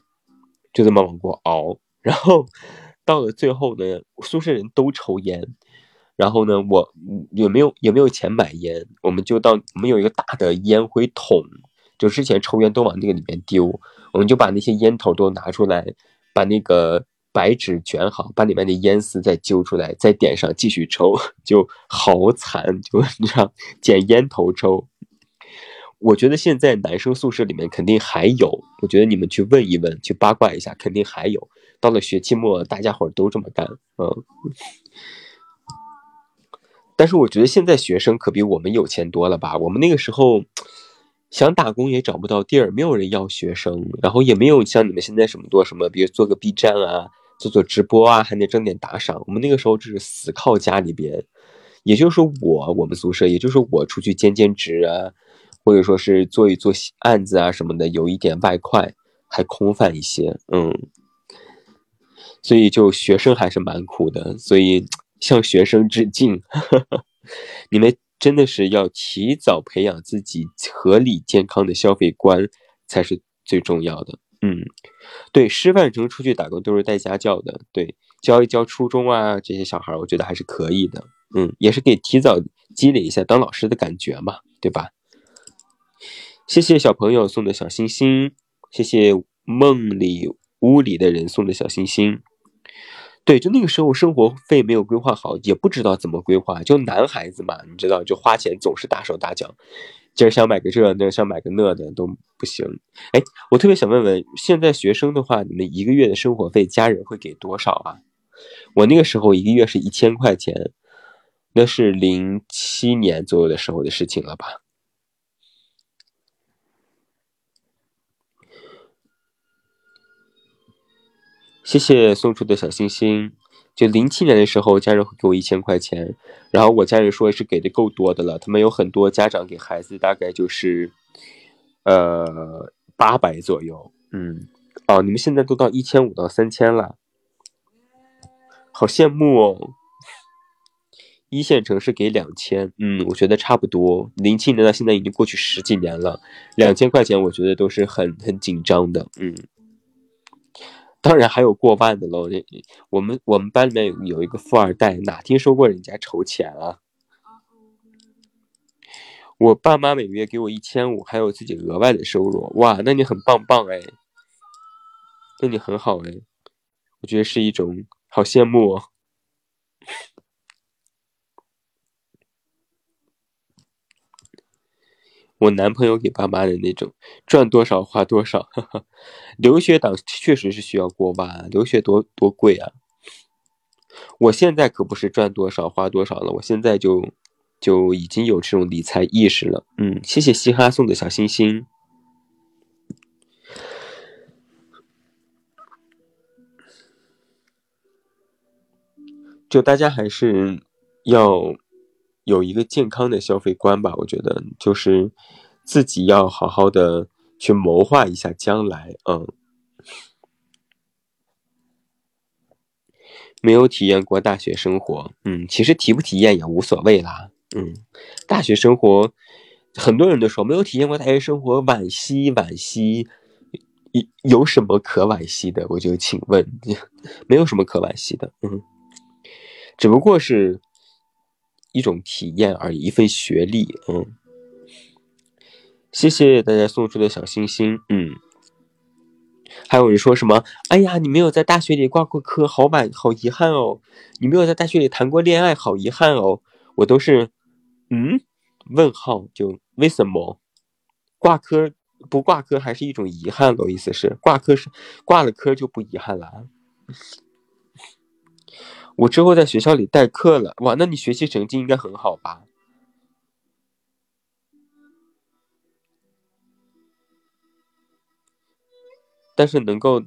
就这么往过熬。然后到了最后呢，宿舍人都抽烟，然后呢，我也没有也没有钱买烟，我们就到我们有一个大的烟灰桶，就之前抽烟都往那个里面丢，我们就把那些烟头都拿出来，把那个。白纸卷好，把里面的烟丝再揪出来，再点上继续抽，就好惨，就你这样捡烟头抽。我觉得现在男生宿舍里面肯定还有，我觉得你们去问一问，去八卦一下，肯定还有。到了学期末，大家伙都这么干，嗯。但是我觉得现在学生可比我们有钱多了吧？我们那个时候想打工也找不到地儿，没有人要学生，然后也没有像你们现在什么多什么，比如做个 B 站啊。做做直播啊，还得挣点打赏。我们那个时候就是死靠家里边，也就是说我我们宿舍，也就是我出去兼兼职啊，或者说是做一做案子啊什么的，有一点外快，还空泛一些。嗯，所以就学生还是蛮苦的，所以向学生致敬。你们真的是要提早培养自己合理健康的消费观，才是最重要的。嗯。对，师范生出去打工都是带家教的，对，教一教初中啊这些小孩，我觉得还是可以的，嗯，也是给提早积累一下当老师的感觉嘛，对吧？谢谢小朋友送的小心心，谢谢梦里屋里的人送的小心心。对，就那个时候生活费没有规划好，也不知道怎么规划，就男孩子嘛，你知道，就花钱总是大手大脚。今儿想买个这，那想买个那的都不行。哎，我特别想问问，现在学生的话，你们一个月的生活费，家人会给多少啊？我那个时候一个月是一千块钱，那是零七年左右的时候的事情了吧？谢谢送出的小星星。就零七年的时候，家人会给我一千块钱，然后我家人说是给的够多的了。他们有很多家长给孩子大概就是，呃，八百左右。嗯，哦，你们现在都到一千五到三千了，好羡慕哦。一线城市给两千，嗯，我觉得差不多。零七年到现在已经过去十几年了，两千块钱我觉得都是很很紧张的，嗯。当然还有过万的喽！我们我们班里面有一个富二代，哪听说过人家筹钱啊？我爸妈每月给我一千五，还有自己额外的收入。哇，那你很棒棒哎！那你很好哎！我觉得是一种好羡慕哦。我男朋友给爸妈的那种，赚多少花多少。留学党确实是需要过吧？留学多多贵啊！我现在可不是赚多少花多少了，我现在就就已经有这种理财意识了。嗯，谢谢嘻哈送的小心心。就大家还是要有一个健康的消费观吧，我觉得就是自己要好好的去谋划一下将来。嗯，没有体验过大学生活，嗯，其实体不体验也无所谓啦。嗯，大学生活很多人都说没有体验过大学生活，惋惜惋惜。有有什么可惋惜的？我就请问，没有什么可惋惜的。嗯。只不过是一种体验而已，一份学历。嗯，谢谢大家送出的小星星。嗯，还有人说什么？哎呀，你没有在大学里挂过科，好满，好遗憾哦。你没有在大学里谈过恋爱，好遗憾哦。我都是，嗯？问号？就为什么挂科不挂科还是一种遗憾我意思是挂科是挂了科就不遗憾了。我之后在学校里代课了，哇，那你学习成绩应该很好吧？但是能够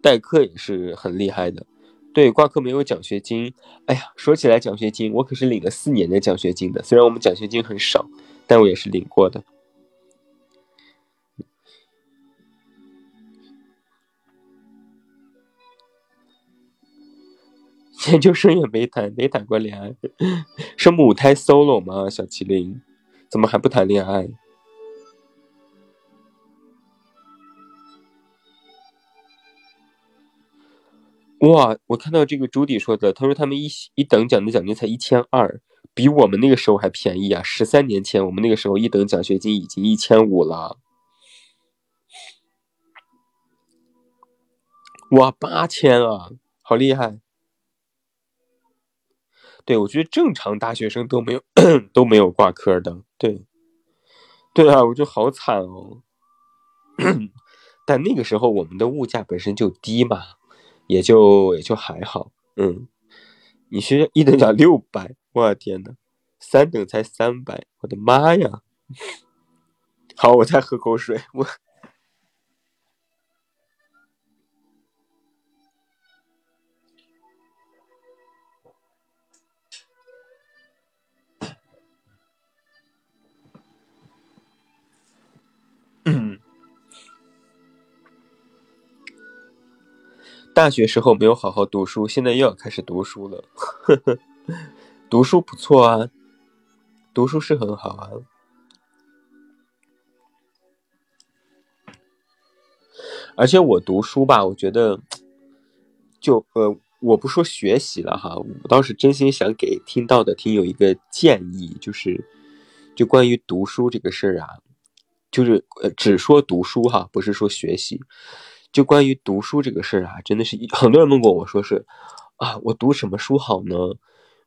代课也是很厉害的。对，挂科没有奖学金。哎呀，说起来奖学金，我可是领了四年的奖学金的。虽然我们奖学金很少，但我也是领过的。研究生也没谈，没谈过恋爱，是母胎 solo 吗？小麒麟，怎么还不谈恋爱？哇，我看到这个朱迪说的，他说他们一一等奖的奖金才一千二，比我们那个时候还便宜啊！十三年前，我们那个时候一等奖学金已经一千五了。哇，八千啊，好厉害！对，我觉得正常大学生都没有 都没有挂科的，对，对啊，我就好惨哦。但那个时候我们的物价本身就低嘛，也就也就还好。嗯，你学校一等奖六百，我天呐，三等才三百，我的妈呀！好，我再喝口水，我。大学时候没有好好读书，现在又要开始读书了。呵呵，读书不错啊，读书是很好啊。而且我读书吧，我觉得，就呃，我不说学习了哈，我倒是真心想给听到的听友一个建议，就是，就关于读书这个事儿啊，就是呃，只说读书哈，不是说学习。就关于读书这个事儿啊，真的是很多人问过我说是，啊，我读什么书好呢？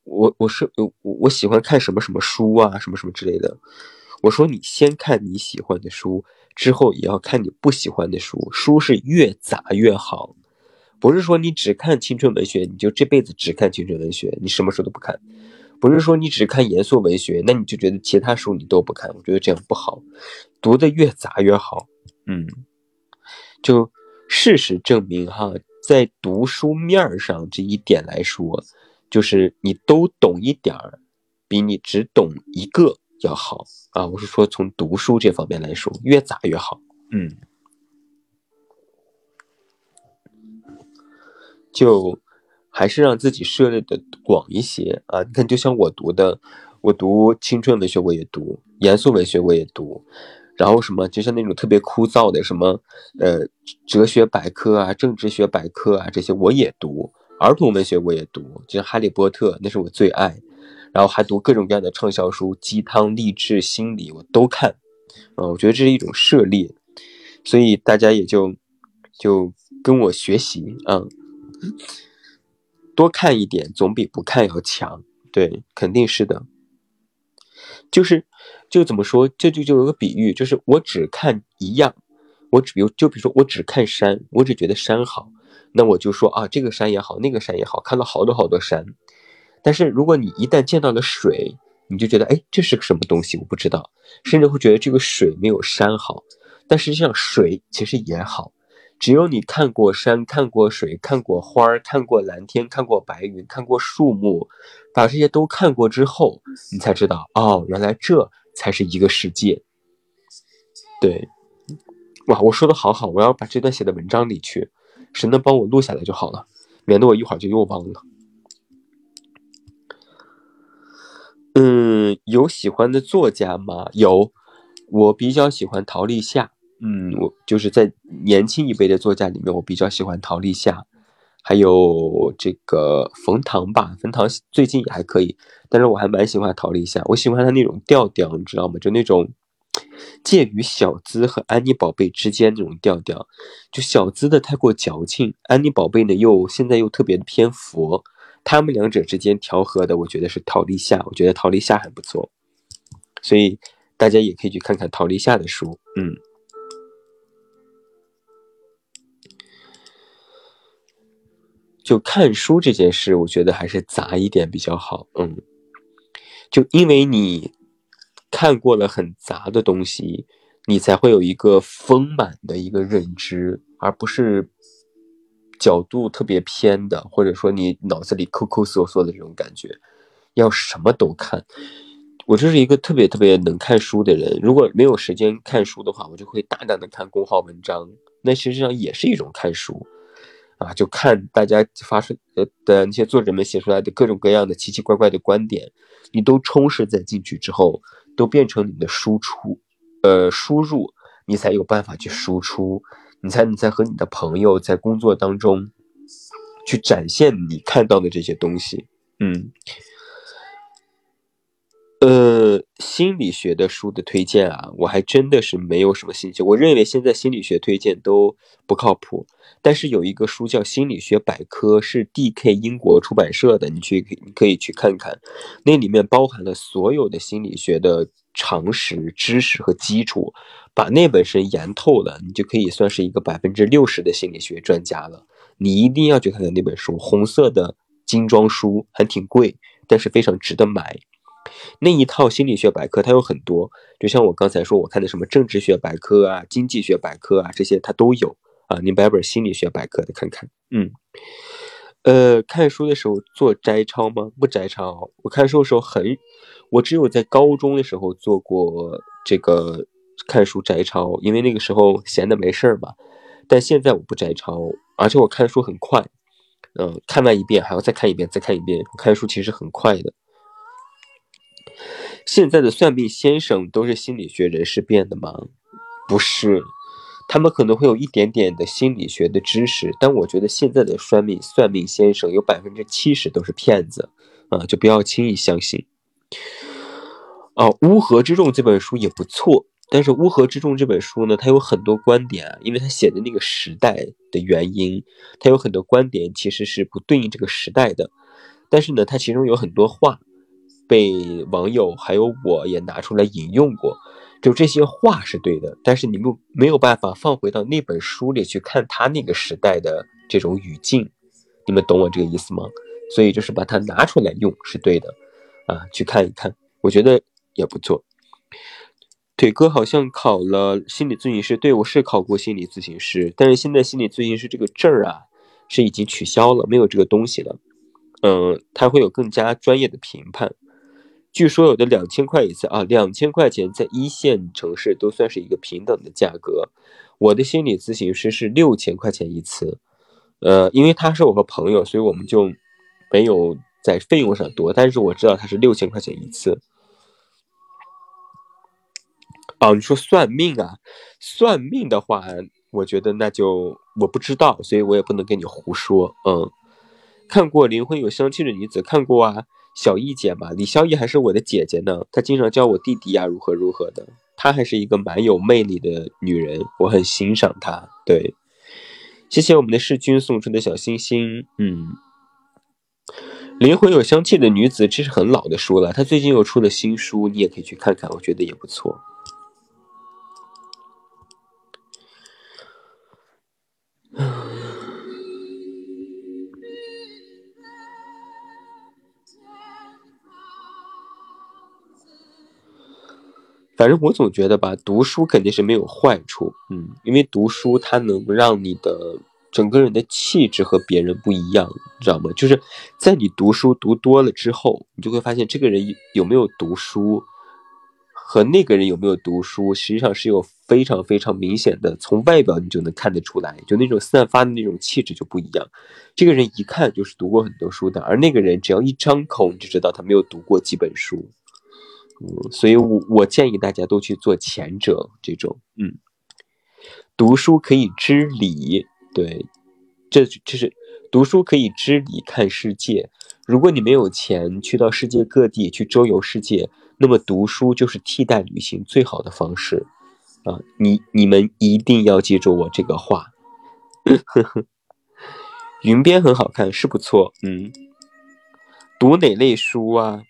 我我是我我喜欢看什么什么书啊，什么什么之类的。我说你先看你喜欢的书，之后也要看你不喜欢的书。书是越杂越好，不是说你只看青春文学，你就这辈子只看青春文学，你什么书都不看。不是说你只看严肃文学，那你就觉得其他书你都不看。我觉得这样不好，读的越杂越好。嗯，就。事实证明，哈，在读书面上这一点来说，就是你都懂一点儿，比你只懂一个要好啊！我是说从读书这方面来说，越杂越好。嗯，就还是让自己涉猎的广一些啊！你看，就像我读的，我读青春文学我也读，严肃文学我也读。然后什么，就像那种特别枯燥的什么，呃，哲学百科啊、政治学百科啊这些我也读，儿童文学我也读，就像《哈利波特》，那是我最爱。然后还读各种各样的畅销书，鸡汤、励志、心理我都看。嗯，我觉得这是一种涉猎，所以大家也就就跟我学习啊。多看一点总比不看要强。对，肯定是的。就是，就怎么说？这就就有个比喻，就是我只看一样，我只比如就比如说我只看山，我只觉得山好，那我就说啊，这个山也好，那个山也好，看到好多好多山。但是如果你一旦见到了水，你就觉得哎，这是个什么东西？我不知道，甚至会觉得这个水没有山好。但实际上，水其实也好。只有你看过山、看过水、看过花儿、看过蓝天、看过白云、看过树木，把这些都看过之后，你才知道哦，原来这才是一个世界。对，哇，我说的好好，我要把这段写在文章里去，谁能帮我录下来就好了，免得我一会儿就又忘了。嗯，有喜欢的作家吗？有，我比较喜欢陶立夏。嗯，我就是在年轻一辈的作家里面，我比较喜欢陶立夏，还有这个冯唐吧。冯唐最近也还可以，但是我还蛮喜欢陶立夏。我喜欢他那种调调，你知道吗？就那种介于小资和安妮宝贝之间那种调调。就小资的太过矫情，安妮宝贝呢又现在又特别的偏佛。他们两者之间调和的，我觉得是陶立夏。我觉得陶立夏还不错，所以大家也可以去看看陶立夏的书。嗯。就看书这件事，我觉得还是杂一点比较好。嗯，就因为你看过了很杂的东西，你才会有一个丰满的一个认知，而不是角度特别偏的，或者说你脑子里抠抠搜搜的这种感觉。要什么都看，我就是一个特别特别能看书的人。如果没有时间看书的话，我就会大胆的看公号文章，那实际上也是一种看书。啊，就看大家发生呃的那些作者们写出来的各种各样的奇奇怪怪的观点，你都充实在进去之后，都变成你的输出，呃，输入，你才有办法去输出，你才你在和你的朋友在工作当中去展现你看到的这些东西，嗯。呃，心理学的书的推荐啊，我还真的是没有什么兴趣。我认为现在心理学推荐都不靠谱。但是有一个书叫《心理学百科》，是 D.K. 英国出版社的，你去你可以去看看，那里面包含了所有的心理学的常识、知识和基础，把那本身研透了，你就可以算是一个百分之六十的心理学专家了。你一定要去看看那本书，红色的精装书，还挺贵，但是非常值得买。那一套心理学百科，它有很多，就像我刚才说，我看的什么政治学百科啊、经济学百科啊，这些它都有啊。你买本心理学百科的看看，嗯，呃，看书的时候做摘抄吗？不摘抄。我看书的时候很，我只有在高中的时候做过这个看书摘抄，因为那个时候闲的没事儿嘛。但现在我不摘抄，而且我看书很快，嗯，看完一遍还要再看一遍，再看一遍。看书其实很快的。现在的算命先生都是心理学人士变的吗？不是，他们可能会有一点点的心理学的知识，但我觉得现在的算命算命先生有百分之七十都是骗子啊，就不要轻易相信。哦，《乌合之众》这本书也不错，但是《乌合之众》这本书呢，它有很多观点，因为它写的那个时代的原因，它有很多观点其实是不对应这个时代的，但是呢，它其中有很多话。被网友还有我也拿出来引用过，就这些话是对的，但是你们没有办法放回到那本书里去看他那个时代的这种语境，你们懂我这个意思吗？所以就是把它拿出来用是对的，啊，去看一看，我觉得也不错。腿哥好像考了心理咨询师，对我是考过心理咨询师，但是现在心理咨询师这个证儿啊是已经取消了，没有这个东西了。嗯，他会有更加专业的评判。据说有的两千块一次啊，两千块钱在一线城市都算是一个平等的价格。我的心理咨询师是六千块钱一次，呃，因为他是我个朋友，所以我们就没有在费用上多，但是我知道他是六千块钱一次。哦，你说算命啊？算命的话，我觉得那就我不知道，所以我也不能跟你胡说。嗯，看过《灵魂有香气的女子》，看过啊。小艺姐吧，李小艺还是我的姐姐呢。她经常叫我弟弟呀，如何如何的。她还是一个蛮有魅力的女人，我很欣赏她。对，谢谢我们的世君送出的小星星。嗯，灵魂有香气的女子，这是很老的书了。她最近又出了新书，你也可以去看看，我觉得也不错。反正我总觉得吧，读书肯定是没有坏处，嗯，因为读书它能让你的整个人的气质和别人不一样，你知道吗？就是在你读书读多了之后，你就会发现这个人有没有读书，和那个人有没有读书，实际上是有非常非常明显的，从外表你就能看得出来，就那种散发的那种气质就不一样。这个人一看就是读过很多书的，而那个人只要一张口，你就知道他没有读过几本书。嗯，所以，我我建议大家都去做前者这种，嗯，读书可以知理，对，这这是读书可以知理看世界。如果你没有钱去到世界各地去周游世界，那么读书就是替代旅行最好的方式啊！你你们一定要记住我这个话。云边很好看，是不错，嗯，读哪类书啊？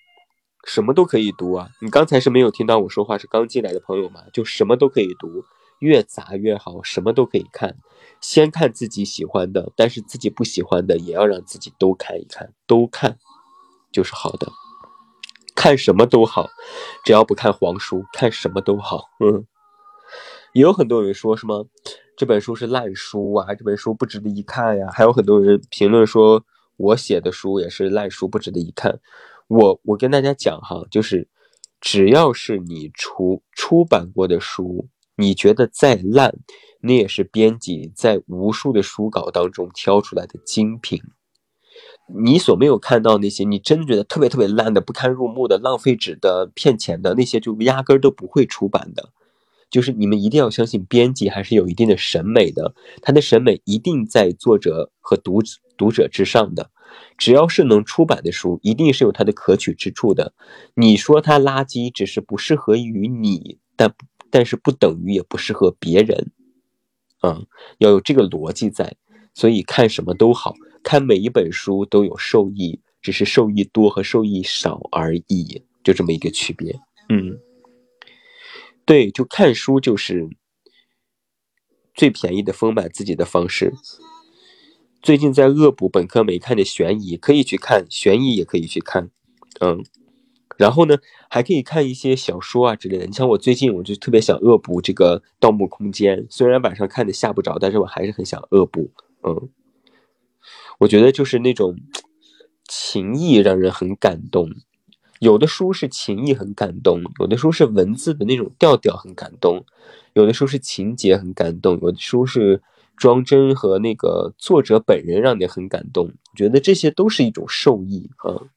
什么都可以读啊！你刚才是没有听到我说话，是刚进来的朋友吗？就什么都可以读，越杂越好，什么都可以看。先看自己喜欢的，但是自己不喜欢的也要让自己都看一看，都看就是好的。看什么都好，只要不看黄书，看什么都好。嗯，也有很多人说什么这本书是烂书啊，这本书不值得一看呀。还有很多人评论说我写的书也是烂书，不值得一看。我我跟大家讲哈，就是只要是你出出版过的书，你觉得再烂，那也是编辑在无数的书稿当中挑出来的精品。你所没有看到那些你真的觉得特别特别烂的、不堪入目的、浪费纸的、骗钱的那些，就压根儿都不会出版的。就是你们一定要相信，编辑还是有一定的审美的，他的审美一定在作者和读读者之上的。只要是能出版的书，一定是有它的可取之处的。你说它垃圾，只是不适合于你，但但是不等于也不适合别人。嗯，要有这个逻辑在。所以看什么都好看，每一本书都有受益，只是受益多和受益少而已，就这么一个区别。嗯，对，就看书就是最便宜的丰满自己的方式。最近在恶补本科没看的悬疑，可以去看悬疑，也可以去看，嗯，然后呢，还可以看一些小说啊之类的。你像我最近，我就特别想恶补这个《盗墓空间》，虽然晚上看的吓不着，但是我还是很想恶补。嗯，我觉得就是那种情谊让人很感动，有的书是情谊很感动，有的书是文字的那种调调很感动，有的书是情节很感动，有的书是。装帧和那个作者本人让你很感动，我觉得这些都是一种受益啊。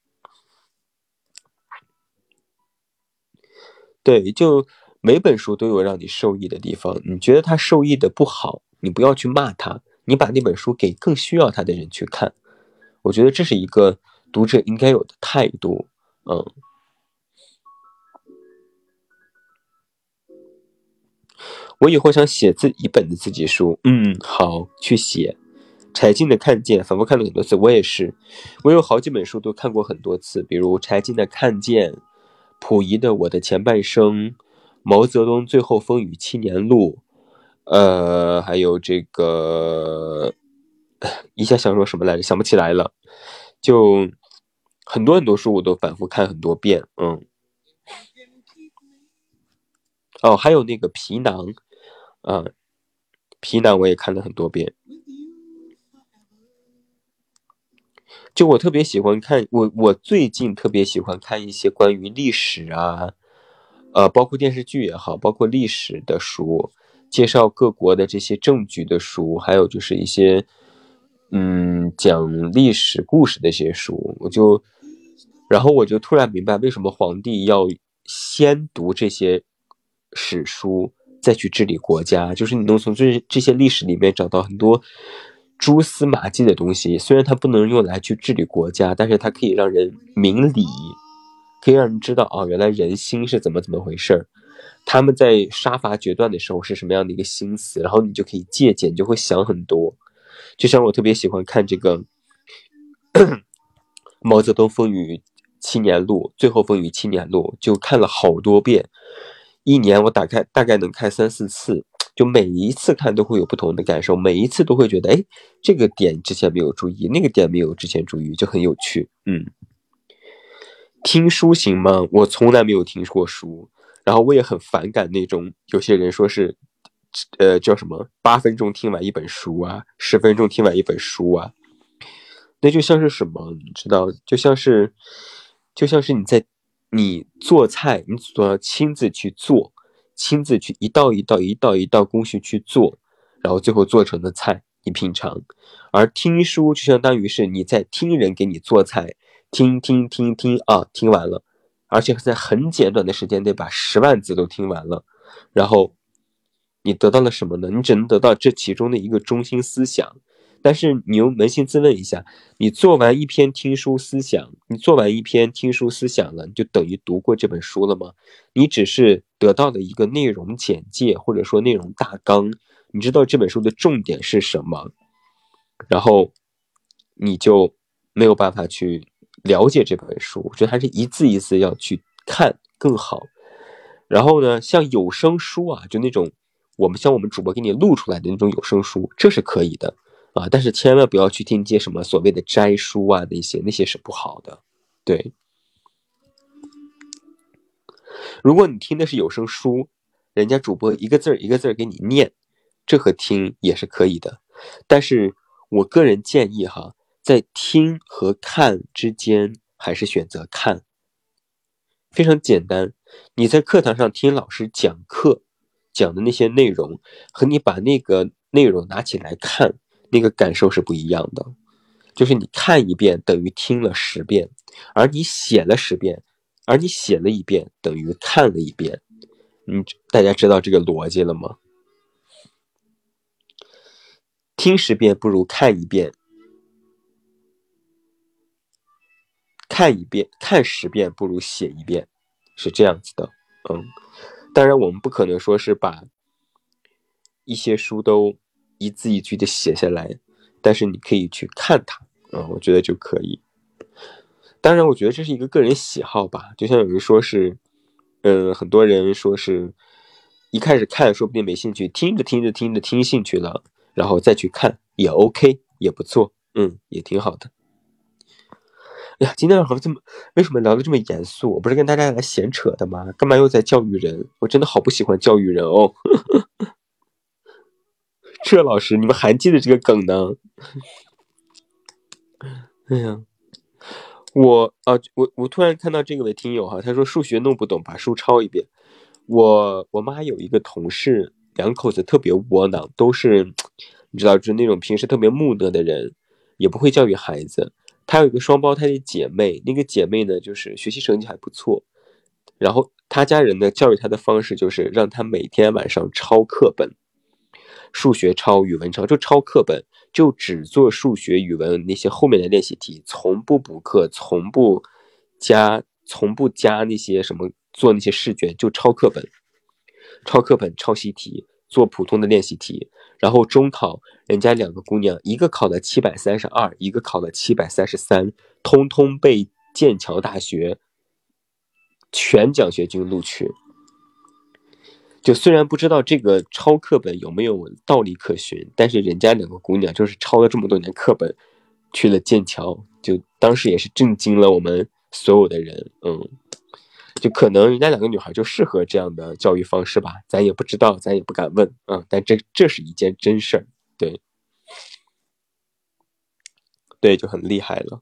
对，就每本书都有让你受益的地方。你觉得他受益的不好，你不要去骂他，你把那本书给更需要他的人去看。我觉得这是一个读者应该有的态度，嗯。我以后想写自一本的自己书，嗯，好，去写。柴静的《看见》反复看了很多次，我也是。我有好几本书都看过很多次，比如柴静的《看见》，溥仪的《我的前半生》，毛泽东《最后风雨七年录》，呃，还有这个，一下想说什么来着，想不起来了。就很多很多书我都反复看很多遍，嗯。哦，还有那个皮囊。啊，皮囊我也看了很多遍。就我特别喜欢看，我我最近特别喜欢看一些关于历史啊，呃，包括电视剧也好，包括历史的书，介绍各国的这些政局的书，还有就是一些嗯讲历史故事的一些书。我就，然后我就突然明白，为什么皇帝要先读这些史书。再去治理国家，就是你能从这这些历史里面找到很多蛛丝马迹的东西。虽然它不能用来去治理国家，但是它可以让人明理，可以让人知道哦，原来人心是怎么怎么回事儿。他们在杀伐决断的时候是什么样的一个心思，然后你就可以借鉴，就会想很多。就像我特别喜欢看这个《毛泽东风雨七年录》，最后风雨七年录就看了好多遍，一年我打开大概能看三四次，就每一次看都会有不同的感受，每一次都会觉得，哎，这个点之前没有注意，那个点没有之前注意，就很有趣。嗯，听书行吗？我从来没有听过书，然后我也很反感那种有些人说是。呃，叫什么？八分钟听完一本书啊，十分钟听完一本书啊，那就像是什么？你知道，就像是，就像是你在你做菜，你总要亲自去做，亲自去一道一道、一道一道工序去做，然后最后做成的菜你品尝。而听书就相当于是你在听人给你做菜，听听听听啊，听完了，而且在很简短的时间内把十万字都听完了，然后。你得到了什么呢？你只能得到这其中的一个中心思想，但是你又扪心自问一下，你做完一篇听书思想，你做完一篇听书思想了，你就等于读过这本书了吗？你只是得到了一个内容简介或者说内容大纲，你知道这本书的重点是什么，然后你就没有办法去了解这本书。我觉得还是一字一字要去看更好。然后呢，像有声书啊，就那种。我们像我们主播给你录出来的那种有声书，这是可以的啊，但是千万不要去听一些什么所谓的摘书啊，那些那些是不好的。对，如果你听的是有声书，人家主播一个字儿一个字儿给你念，这和听也是可以的。但是我个人建议哈，在听和看之间还是选择看。非常简单，你在课堂上听老师讲课。讲的那些内容和你把那个内容拿起来看，那个感受是不一样的。就是你看一遍等于听了十遍，而你写了十遍，而你写了一遍等于看了一遍。嗯，大家知道这个逻辑了吗？听十遍不如看一遍，看一遍看十遍不如写一遍，是这样子的。嗯。当然，我们不可能说是把一些书都一字一句的写下来，但是你可以去看它，啊，我觉得就可以。当然，我觉得这是一个个人喜好吧。就像有人说是，嗯，很多人说是一开始看说不定没兴趣，听着听着听着听兴趣了，然后再去看也 OK，也不错，嗯，也挺好的。哎呀，今天好像这么，为什么聊的这么严肃？我不是跟大家来闲扯的吗？干嘛又在教育人？我真的好不喜欢教育人哦。呵 呵这老师，你们还记得这个梗呢？哎呀，我啊，我我突然看到这个位听友哈，他说数学弄不懂，把书抄一遍。我我妈有一个同事，两口子特别窝囊，都是你知道，就是那种平时特别木讷的人，也不会教育孩子。她有一个双胞胎的姐妹，那个姐妹呢，就是学习成绩还不错。然后她家人呢，教育她的方式就是让她每天晚上抄课本，数学抄，语文抄，就抄课本，就只做数学、语文那些后面的练习题，从不补课，从不加，从不加那些什么做那些试卷，就抄课本，抄课本，抄习题，做普通的练习题。然后中考，人家两个姑娘，一个考了七百三十二，一个考了七百三十三，通通被剑桥大学全奖学金录取。就虽然不知道这个抄课本有没有道理可循，但是人家两个姑娘就是抄了这么多年课本，去了剑桥，就当时也是震惊了我们所有的人，嗯。就可能人家两个女孩就适合这样的教育方式吧，咱也不知道，咱也不敢问啊。但这这是一件真事儿，对，对，就很厉害了。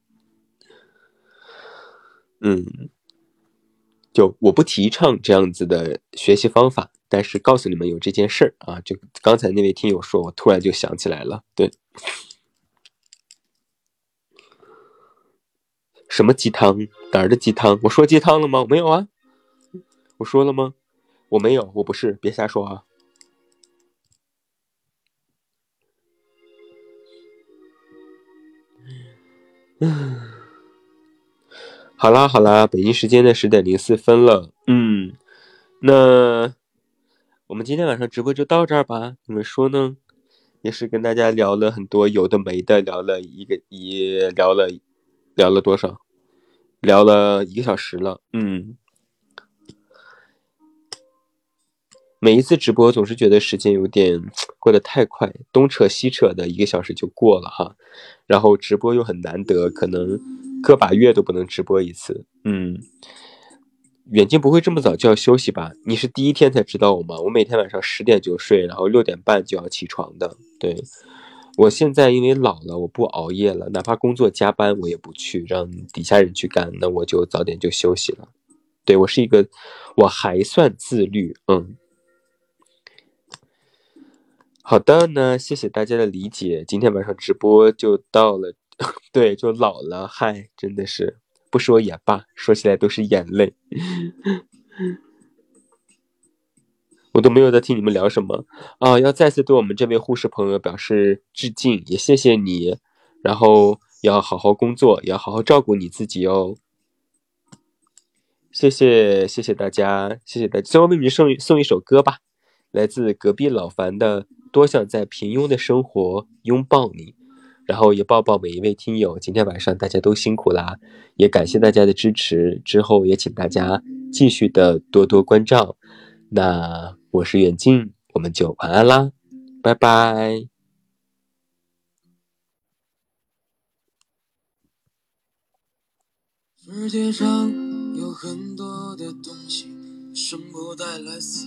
嗯，就我不提倡这样子的学习方法，但是告诉你们有这件事儿啊。就刚才那位听友说，我突然就想起来了，对。什么鸡汤？哪儿的鸡汤？我说鸡汤了吗？没有啊，我说了吗？我没有，我不是，别瞎说啊。嗯，好啦好啦，北京时间的十点零四分了，嗯，那我们今天晚上直播就到这儿吧，你们说呢？也是跟大家聊了很多有的没的，聊了一个也聊了聊了多少？聊了一个小时了，嗯。每一次直播总是觉得时间有点过得太快，东扯西扯的一个小时就过了哈。然后直播又很难得，可能个把月都不能直播一次。嗯，远近不会这么早就要休息吧？你是第一天才知道我吗？我每天晚上十点就睡，然后六点半就要起床的。对，我现在因为老了，我不熬夜了，哪怕工作加班我也不去，让底下人去干，那我就早点就休息了。对我是一个，我还算自律，嗯。好的，那谢谢大家的理解。今天晚上直播就到了，对，就老了，嗨，真的是不说也罢，说起来都是眼泪。我都没有在听你们聊什么啊！要再次对我们这位护士朋友表示致敬，也谢谢你。然后要好好工作，要好好照顾你自己哦。谢谢，谢谢大家，谢谢大家。最后为你送送一首歌吧，来自隔壁老樊的。多想在平庸的生活拥抱你，然后也抱抱每一位听友。今天晚上大家都辛苦啦，也感谢大家的支持。之后也请大家继续的多多关照。那我是远近，我们就晚安啦，拜拜。世界上有很多的东西，生不带来，死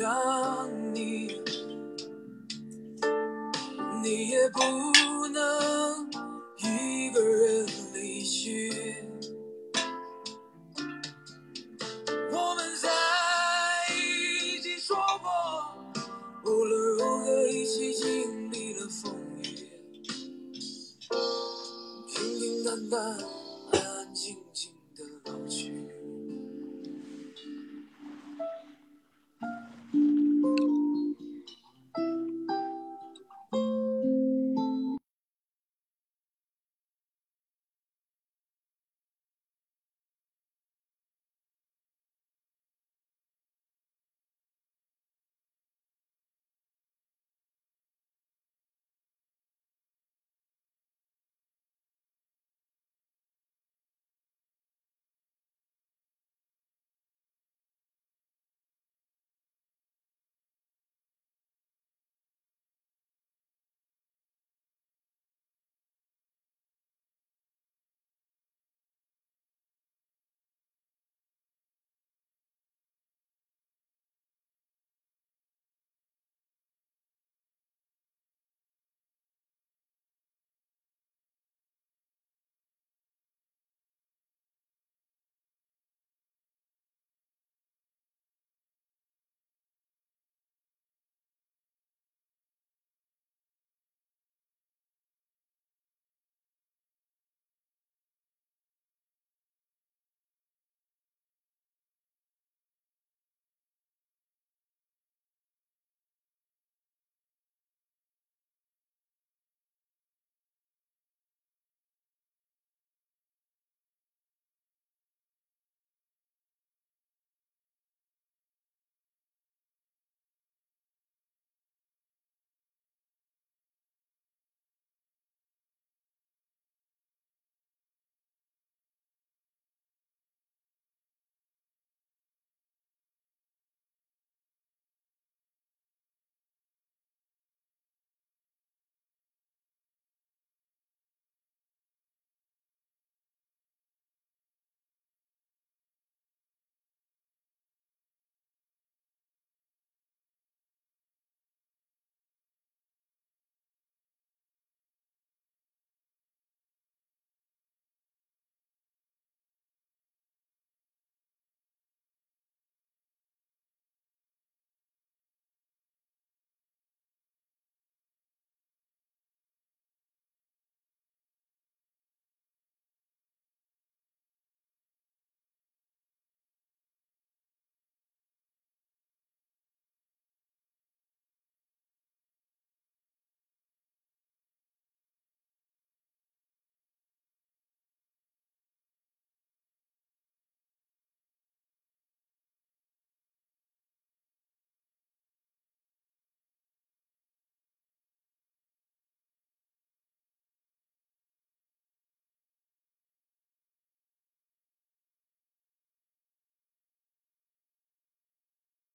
想你你也不能